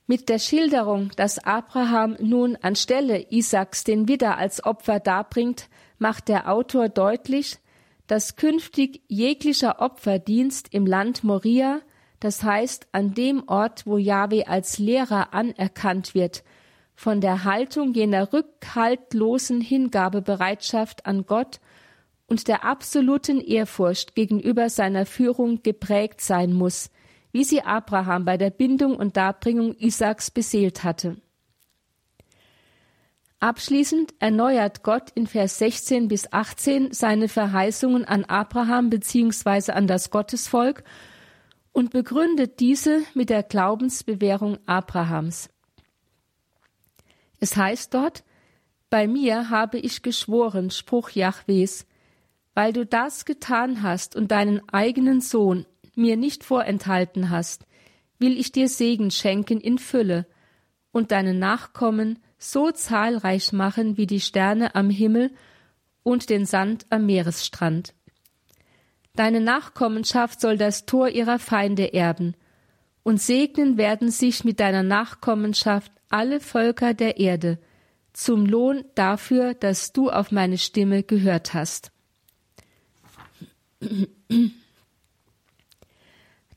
Mit der Schilderung, dass Abraham nun anstelle Isaaks den Widder als Opfer darbringt, macht der Autor deutlich, dass künftig jeglicher Opferdienst im Land Moria, das heißt an dem Ort, wo Jahwe als Lehrer anerkannt wird, von der Haltung jener rückhaltlosen Hingabebereitschaft an Gott und der absoluten Ehrfurcht gegenüber seiner Führung geprägt sein muss, wie sie Abraham bei der Bindung und Darbringung Isaaks beseelt hatte. Abschließend erneuert Gott in Vers 16 bis 18 seine Verheißungen an Abraham bzw. an das Gottesvolk und begründet diese mit der Glaubensbewährung Abrahams. Es heißt dort, bei mir habe ich geschworen, Spruch Jahwes, weil du das getan hast und deinen eigenen Sohn, mir nicht vorenthalten hast, will ich dir Segen schenken in Fülle und deine Nachkommen so zahlreich machen wie die Sterne am Himmel und den Sand am Meeresstrand. Deine Nachkommenschaft soll das Tor ihrer Feinde erben, und segnen werden sich mit deiner Nachkommenschaft alle Völker der Erde, zum Lohn dafür, dass du auf meine Stimme gehört hast.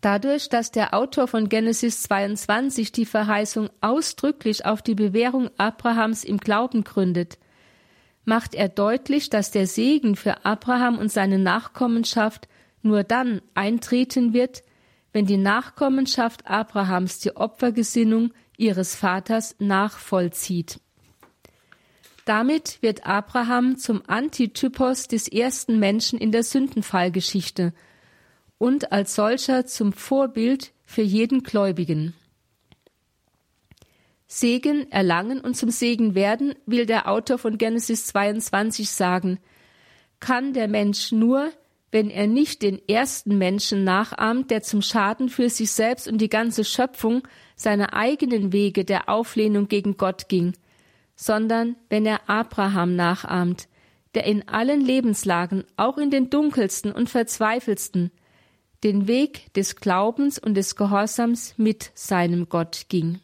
Dadurch, dass der Autor von Genesis 22 die Verheißung ausdrücklich auf die Bewährung Abrahams im Glauben gründet, macht er deutlich, dass der Segen für Abraham und seine Nachkommenschaft nur dann eintreten wird, wenn die Nachkommenschaft Abrahams die Opfergesinnung ihres Vaters nachvollzieht. Damit wird Abraham zum Antitypos des ersten Menschen in der Sündenfallgeschichte – und als solcher zum Vorbild für jeden Gläubigen. Segen erlangen und zum Segen werden, will der Autor von Genesis 22 sagen, kann der Mensch nur, wenn er nicht den ersten Menschen nachahmt, der zum Schaden für sich selbst und die ganze Schöpfung seine eigenen Wege der Auflehnung gegen Gott ging, sondern wenn er Abraham nachahmt, der in allen Lebenslagen, auch in den dunkelsten und verzweifelsten, den Weg des Glaubens und des Gehorsams mit seinem Gott ging.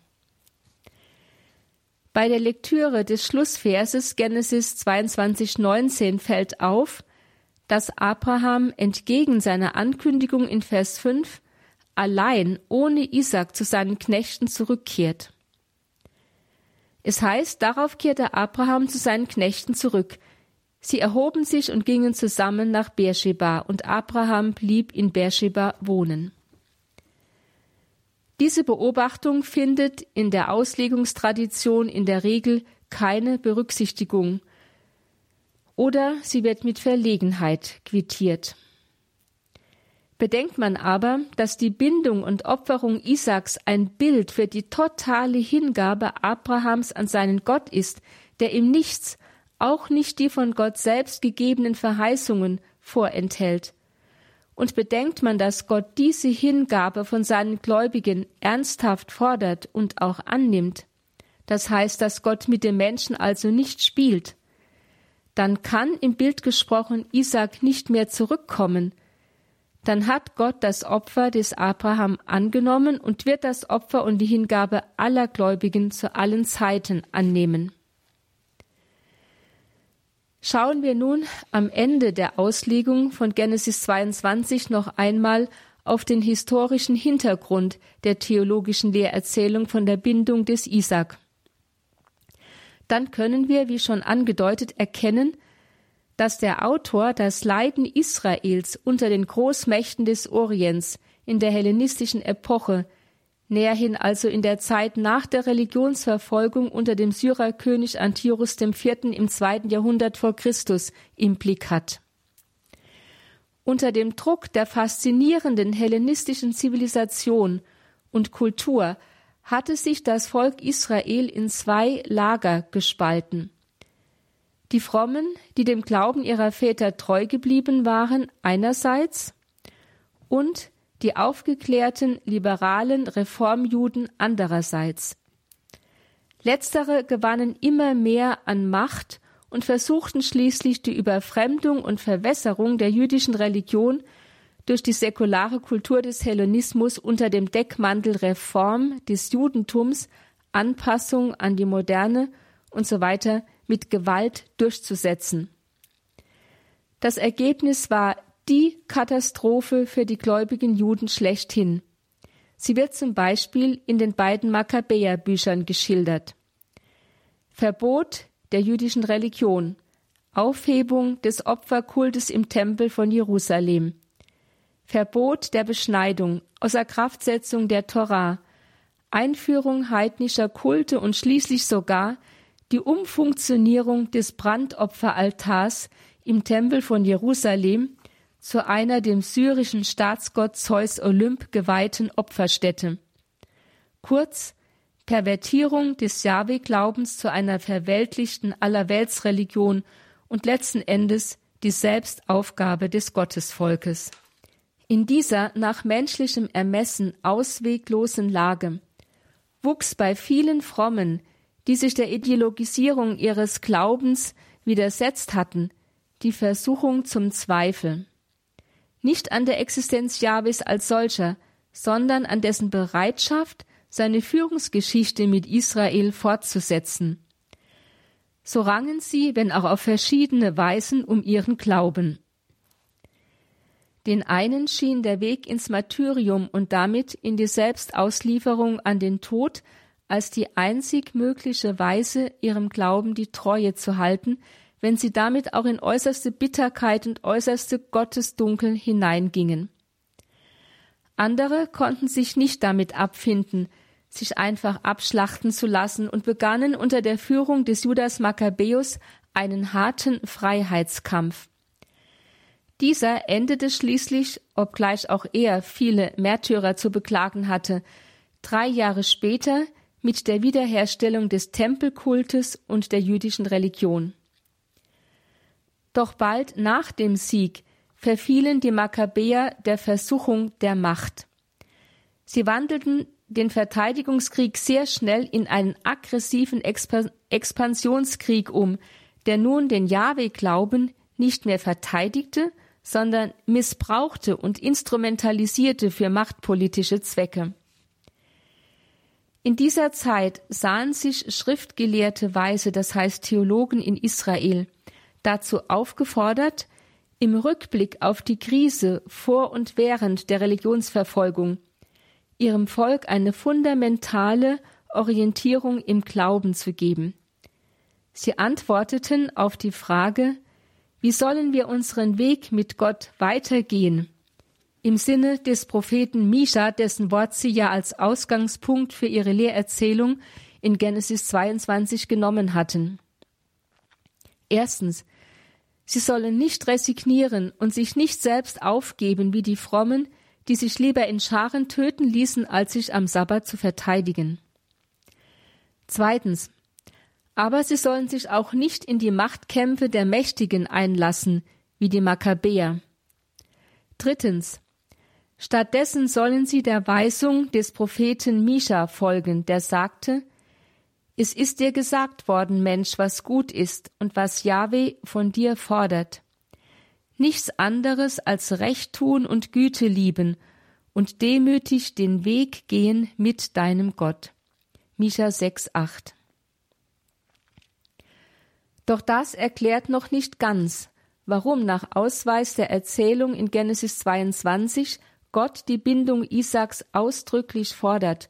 Bei der Lektüre des Schlussverses Genesis 22,19 fällt auf, dass Abraham entgegen seiner Ankündigung in Vers 5 allein ohne Isaac zu seinen Knechten zurückkehrt. Es heißt, darauf kehrte Abraham zu seinen Knechten zurück, Sie erhoben sich und gingen zusammen nach Beersheba, und Abraham blieb in Beersheba wohnen. Diese Beobachtung findet in der Auslegungstradition in der Regel keine Berücksichtigung oder sie wird mit Verlegenheit quittiert. Bedenkt man aber, dass die Bindung und Opferung Isaaks ein Bild für die totale Hingabe Abrahams an seinen Gott ist, der ihm nichts auch nicht die von Gott selbst gegebenen Verheißungen vorenthält. Und bedenkt man, dass Gott diese Hingabe von seinen Gläubigen ernsthaft fordert und auch annimmt, das heißt, dass Gott mit dem Menschen also nicht spielt, dann kann im Bild gesprochen Isaac nicht mehr zurückkommen. Dann hat Gott das Opfer des Abraham angenommen und wird das Opfer und die Hingabe aller Gläubigen zu allen Zeiten annehmen. Schauen wir nun am Ende der Auslegung von Genesis 22 noch einmal auf den historischen Hintergrund der theologischen Lehrerzählung von der Bindung des Isaac. Dann können wir, wie schon angedeutet, erkennen, dass der Autor das Leiden Israels unter den Großmächten des Orients in der hellenistischen Epoche, näherhin also in der Zeit nach der Religionsverfolgung unter dem Syrerkönig Antiochus IV. im zweiten Jahrhundert vor Christus, im Blick hat. Unter dem Druck der faszinierenden hellenistischen Zivilisation und Kultur hatte sich das Volk Israel in zwei Lager gespalten. Die Frommen, die dem Glauben ihrer Väter treu geblieben waren, einerseits, und die aufgeklärten, liberalen Reformjuden andererseits. Letztere gewannen immer mehr an Macht und versuchten schließlich die Überfremdung und Verwässerung der jüdischen Religion durch die säkulare Kultur des Hellenismus unter dem Deckmantel Reform des Judentums, Anpassung an die Moderne und so mit Gewalt durchzusetzen. Das Ergebnis war die Katastrophe für die gläubigen Juden schlechthin. Sie wird zum Beispiel in den beiden Makkabäerbüchern geschildert. Verbot der jüdischen Religion, Aufhebung des Opferkultes im Tempel von Jerusalem, Verbot der Beschneidung, Außerkraftsetzung der Torah, Einführung heidnischer Kulte und schließlich sogar die Umfunktionierung des Brandopferaltars im Tempel von Jerusalem zu einer dem syrischen Staatsgott Zeus Olymp geweihten Opferstätte. Kurz Pervertierung des Jahwe-Glaubens zu einer verweltlichten Allerweltsreligion und letzten Endes die Selbstaufgabe des Gottesvolkes. In dieser nach menschlichem Ermessen ausweglosen Lage wuchs bei vielen Frommen, die sich der Ideologisierung ihres Glaubens widersetzt hatten, die Versuchung zum Zweifel. Nicht an der Existenz Jahwes als solcher, sondern an dessen Bereitschaft, seine Führungsgeschichte mit Israel fortzusetzen. So rangen sie, wenn auch auf verschiedene Weisen, um ihren Glauben. Den einen schien der Weg ins Martyrium und damit in die Selbstauslieferung an den Tod als die einzig mögliche Weise, ihrem Glauben die Treue zu halten, wenn sie damit auch in äußerste Bitterkeit und äußerste Gottesdunkel hineingingen. Andere konnten sich nicht damit abfinden, sich einfach abschlachten zu lassen und begannen unter der Führung des Judas Makkabäus einen harten Freiheitskampf. Dieser endete schließlich, obgleich auch er viele Märtyrer zu beklagen hatte, drei Jahre später mit der Wiederherstellung des Tempelkultes und der jüdischen Religion. Doch bald nach dem Sieg verfielen die Makkabäer der Versuchung der Macht. Sie wandelten den Verteidigungskrieg sehr schnell in einen aggressiven Expansionskrieg um, der nun den Jahwe-Glauben nicht mehr verteidigte, sondern missbrauchte und instrumentalisierte für machtpolitische Zwecke. In dieser Zeit sahen sich schriftgelehrte Weise, das heißt Theologen in Israel, dazu aufgefordert, im Rückblick auf die Krise vor und während der Religionsverfolgung ihrem Volk eine fundamentale Orientierung im Glauben zu geben. Sie antworteten auf die Frage, wie sollen wir unseren Weg mit Gott weitergehen? Im Sinne des Propheten Misha, dessen Wort sie ja als Ausgangspunkt für ihre Lehrerzählung in Genesis 22 genommen hatten. Erstens, sie sollen nicht resignieren und sich nicht selbst aufgeben wie die Frommen, die sich lieber in Scharen töten ließen, als sich am Sabbat zu verteidigen. Zweitens, aber sie sollen sich auch nicht in die Machtkämpfe der Mächtigen einlassen, wie die Makkabäer. Drittens. Stattdessen sollen sie der Weisung des Propheten Misha folgen, der sagte, Es ist dir gesagt worden, Mensch, was gut ist und was Jahwe von dir fordert. Nichts anderes als Recht tun und Güte lieben und demütig den Weg gehen mit deinem Gott. Micha 6, 8. Doch das erklärt noch nicht ganz, warum nach Ausweis der Erzählung in Genesis 22 Gott die Bindung Isaaks ausdrücklich fordert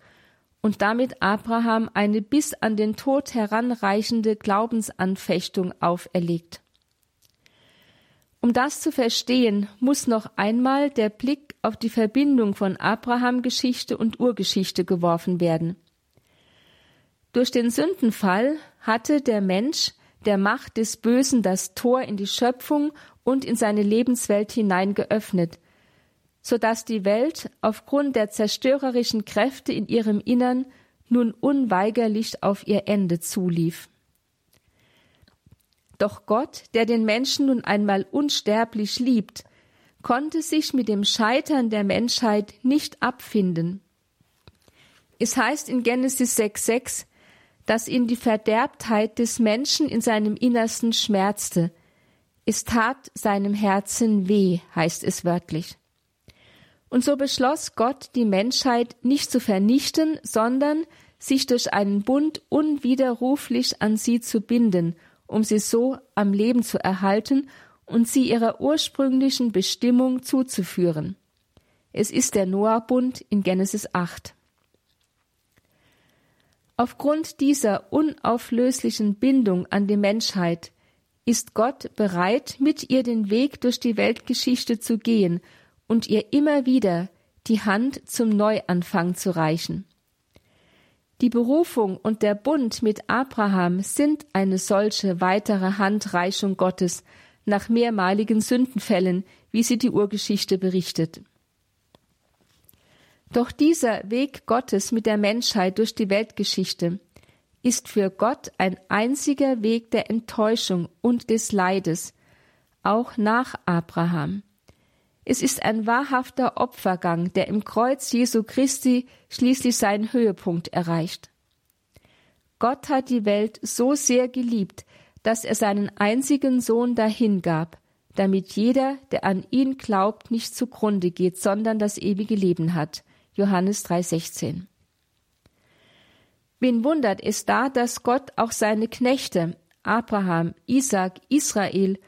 und damit Abraham eine bis an den Tod heranreichende Glaubensanfechtung auferlegt. Um das zu verstehen, muss noch einmal der Blick auf die Verbindung von Abraham-Geschichte und Urgeschichte geworfen werden. Durch den Sündenfall hatte der Mensch der Macht des Bösen das Tor in die Schöpfung und in seine Lebenswelt hinein geöffnet, so dass die Welt aufgrund der zerstörerischen Kräfte in ihrem Innern nun unweigerlich auf ihr Ende zulief. Doch Gott, der den Menschen nun einmal unsterblich liebt, konnte sich mit dem Scheitern der Menschheit nicht abfinden. Es heißt in Genesis 6,6, dass ihn die Verderbtheit des Menschen in seinem Innersten schmerzte. Es tat seinem Herzen weh, heißt es wörtlich. Und so beschloss Gott, die Menschheit nicht zu vernichten, sondern sich durch einen Bund unwiderruflich an sie zu binden, um sie so am Leben zu erhalten und sie ihrer ursprünglichen Bestimmung zuzuführen. Es ist der Noah-Bund in Genesis 8. Aufgrund dieser unauflöslichen Bindung an die Menschheit ist Gott bereit, mit ihr den Weg durch die Weltgeschichte zu gehen und ihr immer wieder die Hand zum Neuanfang zu reichen. Die Berufung und der Bund mit Abraham sind eine solche weitere Handreichung Gottes nach mehrmaligen Sündenfällen, wie sie die Urgeschichte berichtet. Doch dieser Weg Gottes mit der Menschheit durch die Weltgeschichte ist für Gott ein einziger Weg der Enttäuschung und des Leides, auch nach Abraham. Es ist ein wahrhafter Opfergang, der im Kreuz Jesu Christi schließlich seinen Höhepunkt erreicht. Gott hat die Welt so sehr geliebt, dass er seinen einzigen Sohn dahingab, damit jeder, der an ihn glaubt, nicht zugrunde geht, sondern das ewige Leben hat. Johannes 3,16. Wen wundert es da, dass Gott auch seine Knechte, Abraham, Isaac, Israel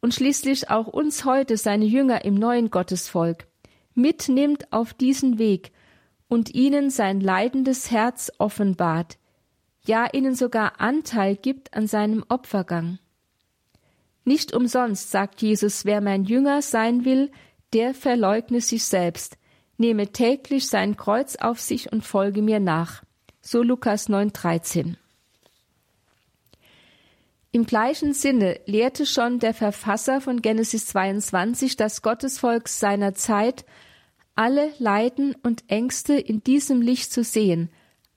und schließlich auch uns heute, seine Jünger im neuen Gottesvolk, mitnimmt auf diesen Weg und ihnen sein leidendes Herz offenbart, ja ihnen sogar Anteil gibt an seinem Opfergang. Nicht umsonst sagt Jesus, wer mein Jünger sein will, der verleugne sich selbst, nehme täglich sein Kreuz auf sich und folge mir nach. So Lukas 9,13. Im gleichen Sinne lehrte schon der Verfasser von Genesis 22 das Gottesvolk seiner Zeit, alle Leiden und Ängste in diesem Licht zu sehen,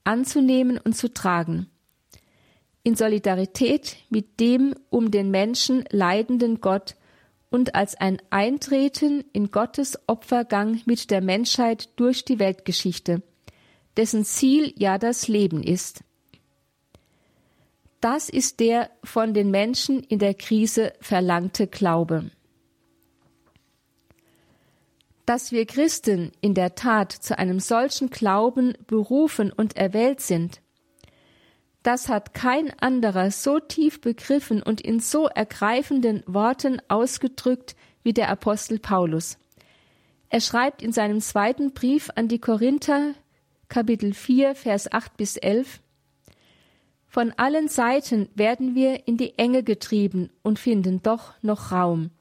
anzunehmen und zu tragen. In Solidarität mit dem um den Menschen leidenden Gott und als ein Eintreten in Gottes Opfergang mit der Menschheit durch die Weltgeschichte, dessen Ziel ja das Leben ist. Das ist der von den Menschen in der Krise verlangte Glaube. Dass wir Christen in der Tat zu einem solchen Glauben berufen und erwählt sind, das hat kein anderer so tief begriffen und in so ergreifenden Worten ausgedrückt wie der Apostel Paulus. Er schreibt in seinem zweiten Brief an die Korinther, Kapitel 4, Vers 8 bis 11, von allen Seiten werden wir in die Enge getrieben und finden doch noch Raum.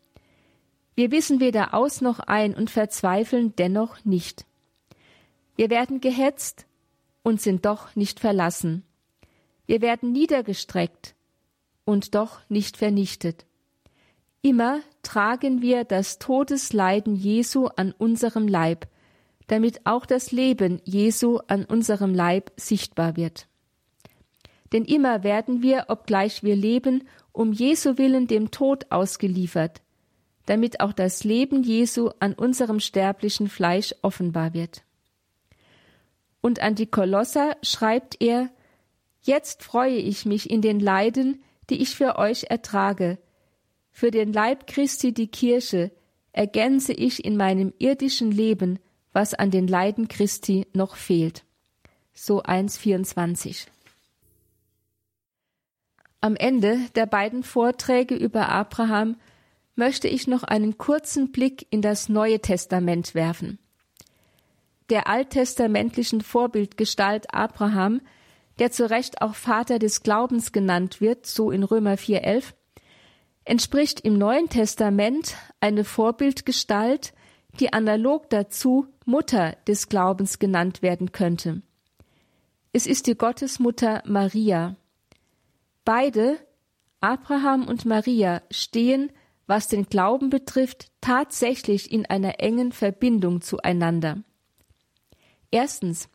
Wir wissen weder aus noch ein und verzweifeln dennoch nicht. Wir werden gehetzt und sind doch nicht verlassen. Wir werden niedergestreckt und doch nicht vernichtet. Immer tragen wir das Todesleiden Jesu an unserem Leib, damit auch das Leben Jesu an unserem Leib sichtbar wird denn immer werden wir, obgleich wir leben, um Jesu willen dem Tod ausgeliefert, damit auch das Leben Jesu an unserem sterblichen Fleisch offenbar wird. Und an die Kolosser schreibt er, Jetzt freue ich mich in den Leiden, die ich für euch ertrage. Für den Leib Christi die Kirche ergänze ich in meinem irdischen Leben, was an den Leiden Christi noch fehlt. So 1,24. Am Ende der beiden Vorträge über Abraham möchte ich noch einen kurzen Blick in das Neue Testament werfen. Der alttestamentlichen Vorbildgestalt Abraham der zu Recht auch Vater des Glaubens genannt wird, so in Römer 4,11, entspricht im Neuen Testament eine Vorbildgestalt, die analog dazu Mutter des Glaubens genannt werden könnte. Es ist die Gottesmutter Maria. Beide, Abraham und Maria, stehen, was den Glauben betrifft, tatsächlich in einer engen Verbindung zueinander. Erstens,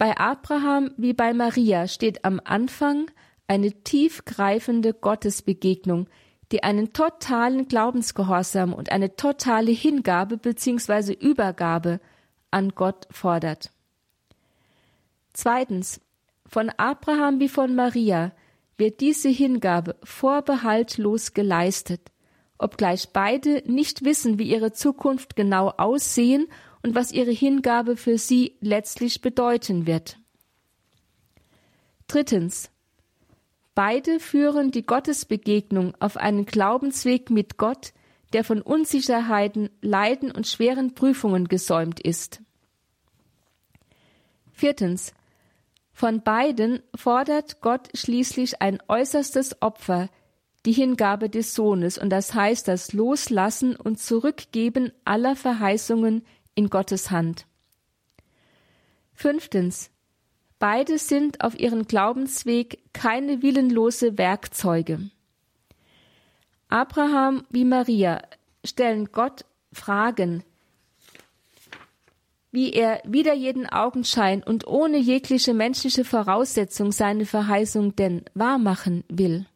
bei Abraham wie bei Maria steht am Anfang eine tiefgreifende Gottesbegegnung, die einen totalen Glaubensgehorsam und eine totale Hingabe bzw. Übergabe an Gott fordert. Zweitens, von Abraham wie von Maria wird diese Hingabe vorbehaltlos geleistet, obgleich beide nicht wissen, wie ihre Zukunft genau aussehen und was ihre Hingabe für sie letztlich bedeuten wird. Drittens. Beide führen die Gottesbegegnung auf einen Glaubensweg mit Gott, der von Unsicherheiten, Leiden und schweren Prüfungen gesäumt ist. Viertens. Von beiden fordert Gott schließlich ein äußerstes Opfer, die Hingabe des Sohnes, und das heißt das Loslassen und Zurückgeben aller Verheißungen, in Gottes Hand. Fünftens. Beide sind auf ihrem Glaubensweg keine willenlose Werkzeuge. Abraham wie Maria stellen Gott Fragen, wie er wider jeden Augenschein und ohne jegliche menschliche Voraussetzung seine Verheißung denn wahrmachen will.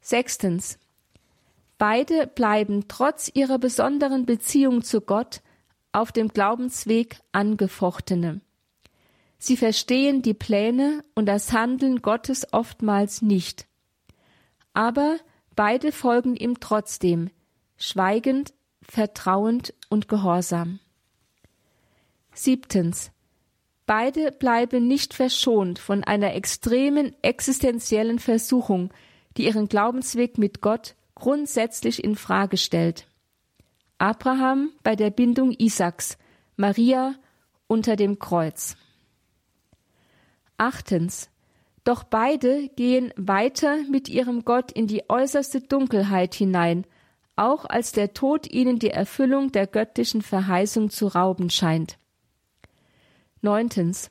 Sechstens. Beide bleiben trotz ihrer besonderen Beziehung zu Gott auf dem Glaubensweg angefochtene. Sie verstehen die Pläne und das Handeln Gottes oftmals nicht. Aber beide folgen ihm trotzdem, schweigend, vertrauend und gehorsam. Siebtens. Beide bleiben nicht verschont von einer extremen existenziellen Versuchung, die ihren Glaubensweg mit Gott grundsätzlich in Frage stellt. Abraham bei der Bindung Isaaks, Maria unter dem Kreuz. Achtens. Doch beide gehen weiter mit ihrem Gott in die äußerste Dunkelheit hinein, auch als der Tod ihnen die Erfüllung der göttlichen Verheißung zu rauben scheint. Neuntens.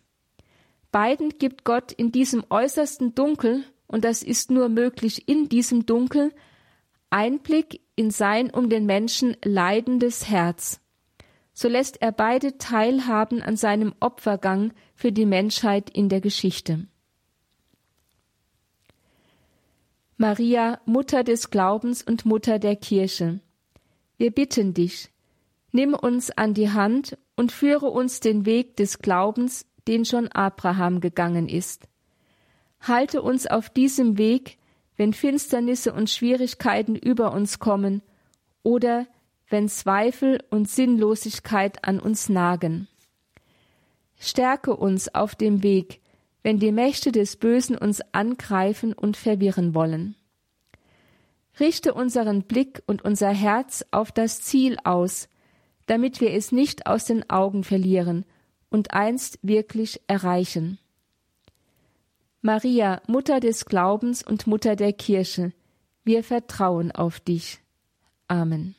Beiden gibt Gott in diesem äußersten Dunkel, und das ist nur möglich in diesem Dunkel, Einblick in sein um den Menschen leidendes Herz. So lässt er beide teilhaben an seinem Opfergang für die Menschheit in der Geschichte. Maria, Mutter des Glaubens und Mutter der Kirche, wir bitten dich, nimm uns an die Hand und führe uns den Weg des Glaubens, den schon Abraham gegangen ist. Halte uns auf diesem Weg, wenn Finsternisse und Schwierigkeiten über uns kommen oder wenn Zweifel und Sinnlosigkeit an uns nagen. Stärke uns auf dem Weg, wenn die Mächte des Bösen uns angreifen und verwirren wollen. Richte unseren Blick und unser Herz auf das Ziel aus, damit wir es nicht aus den Augen verlieren und einst wirklich erreichen. Maria, Mutter des Glaubens und Mutter der Kirche, wir vertrauen auf dich. Amen.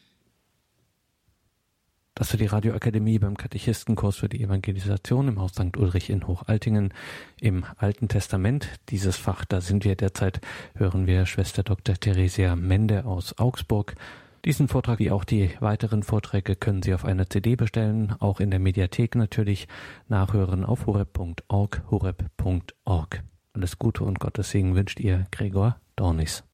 Das war die Radioakademie beim Katechistenkurs für die Evangelisation im Haus St. Ulrich in Hochaltingen im Alten Testament. Dieses Fach, da sind wir derzeit, hören wir Schwester Dr. Theresia Mende aus Augsburg. Diesen Vortrag wie auch die weiteren Vorträge können Sie auf einer CD bestellen, auch in der Mediathek natürlich nachhören auf horeb.org, horeb.org. Alles Gute und Gottes Segen wünscht ihr Gregor Dornis.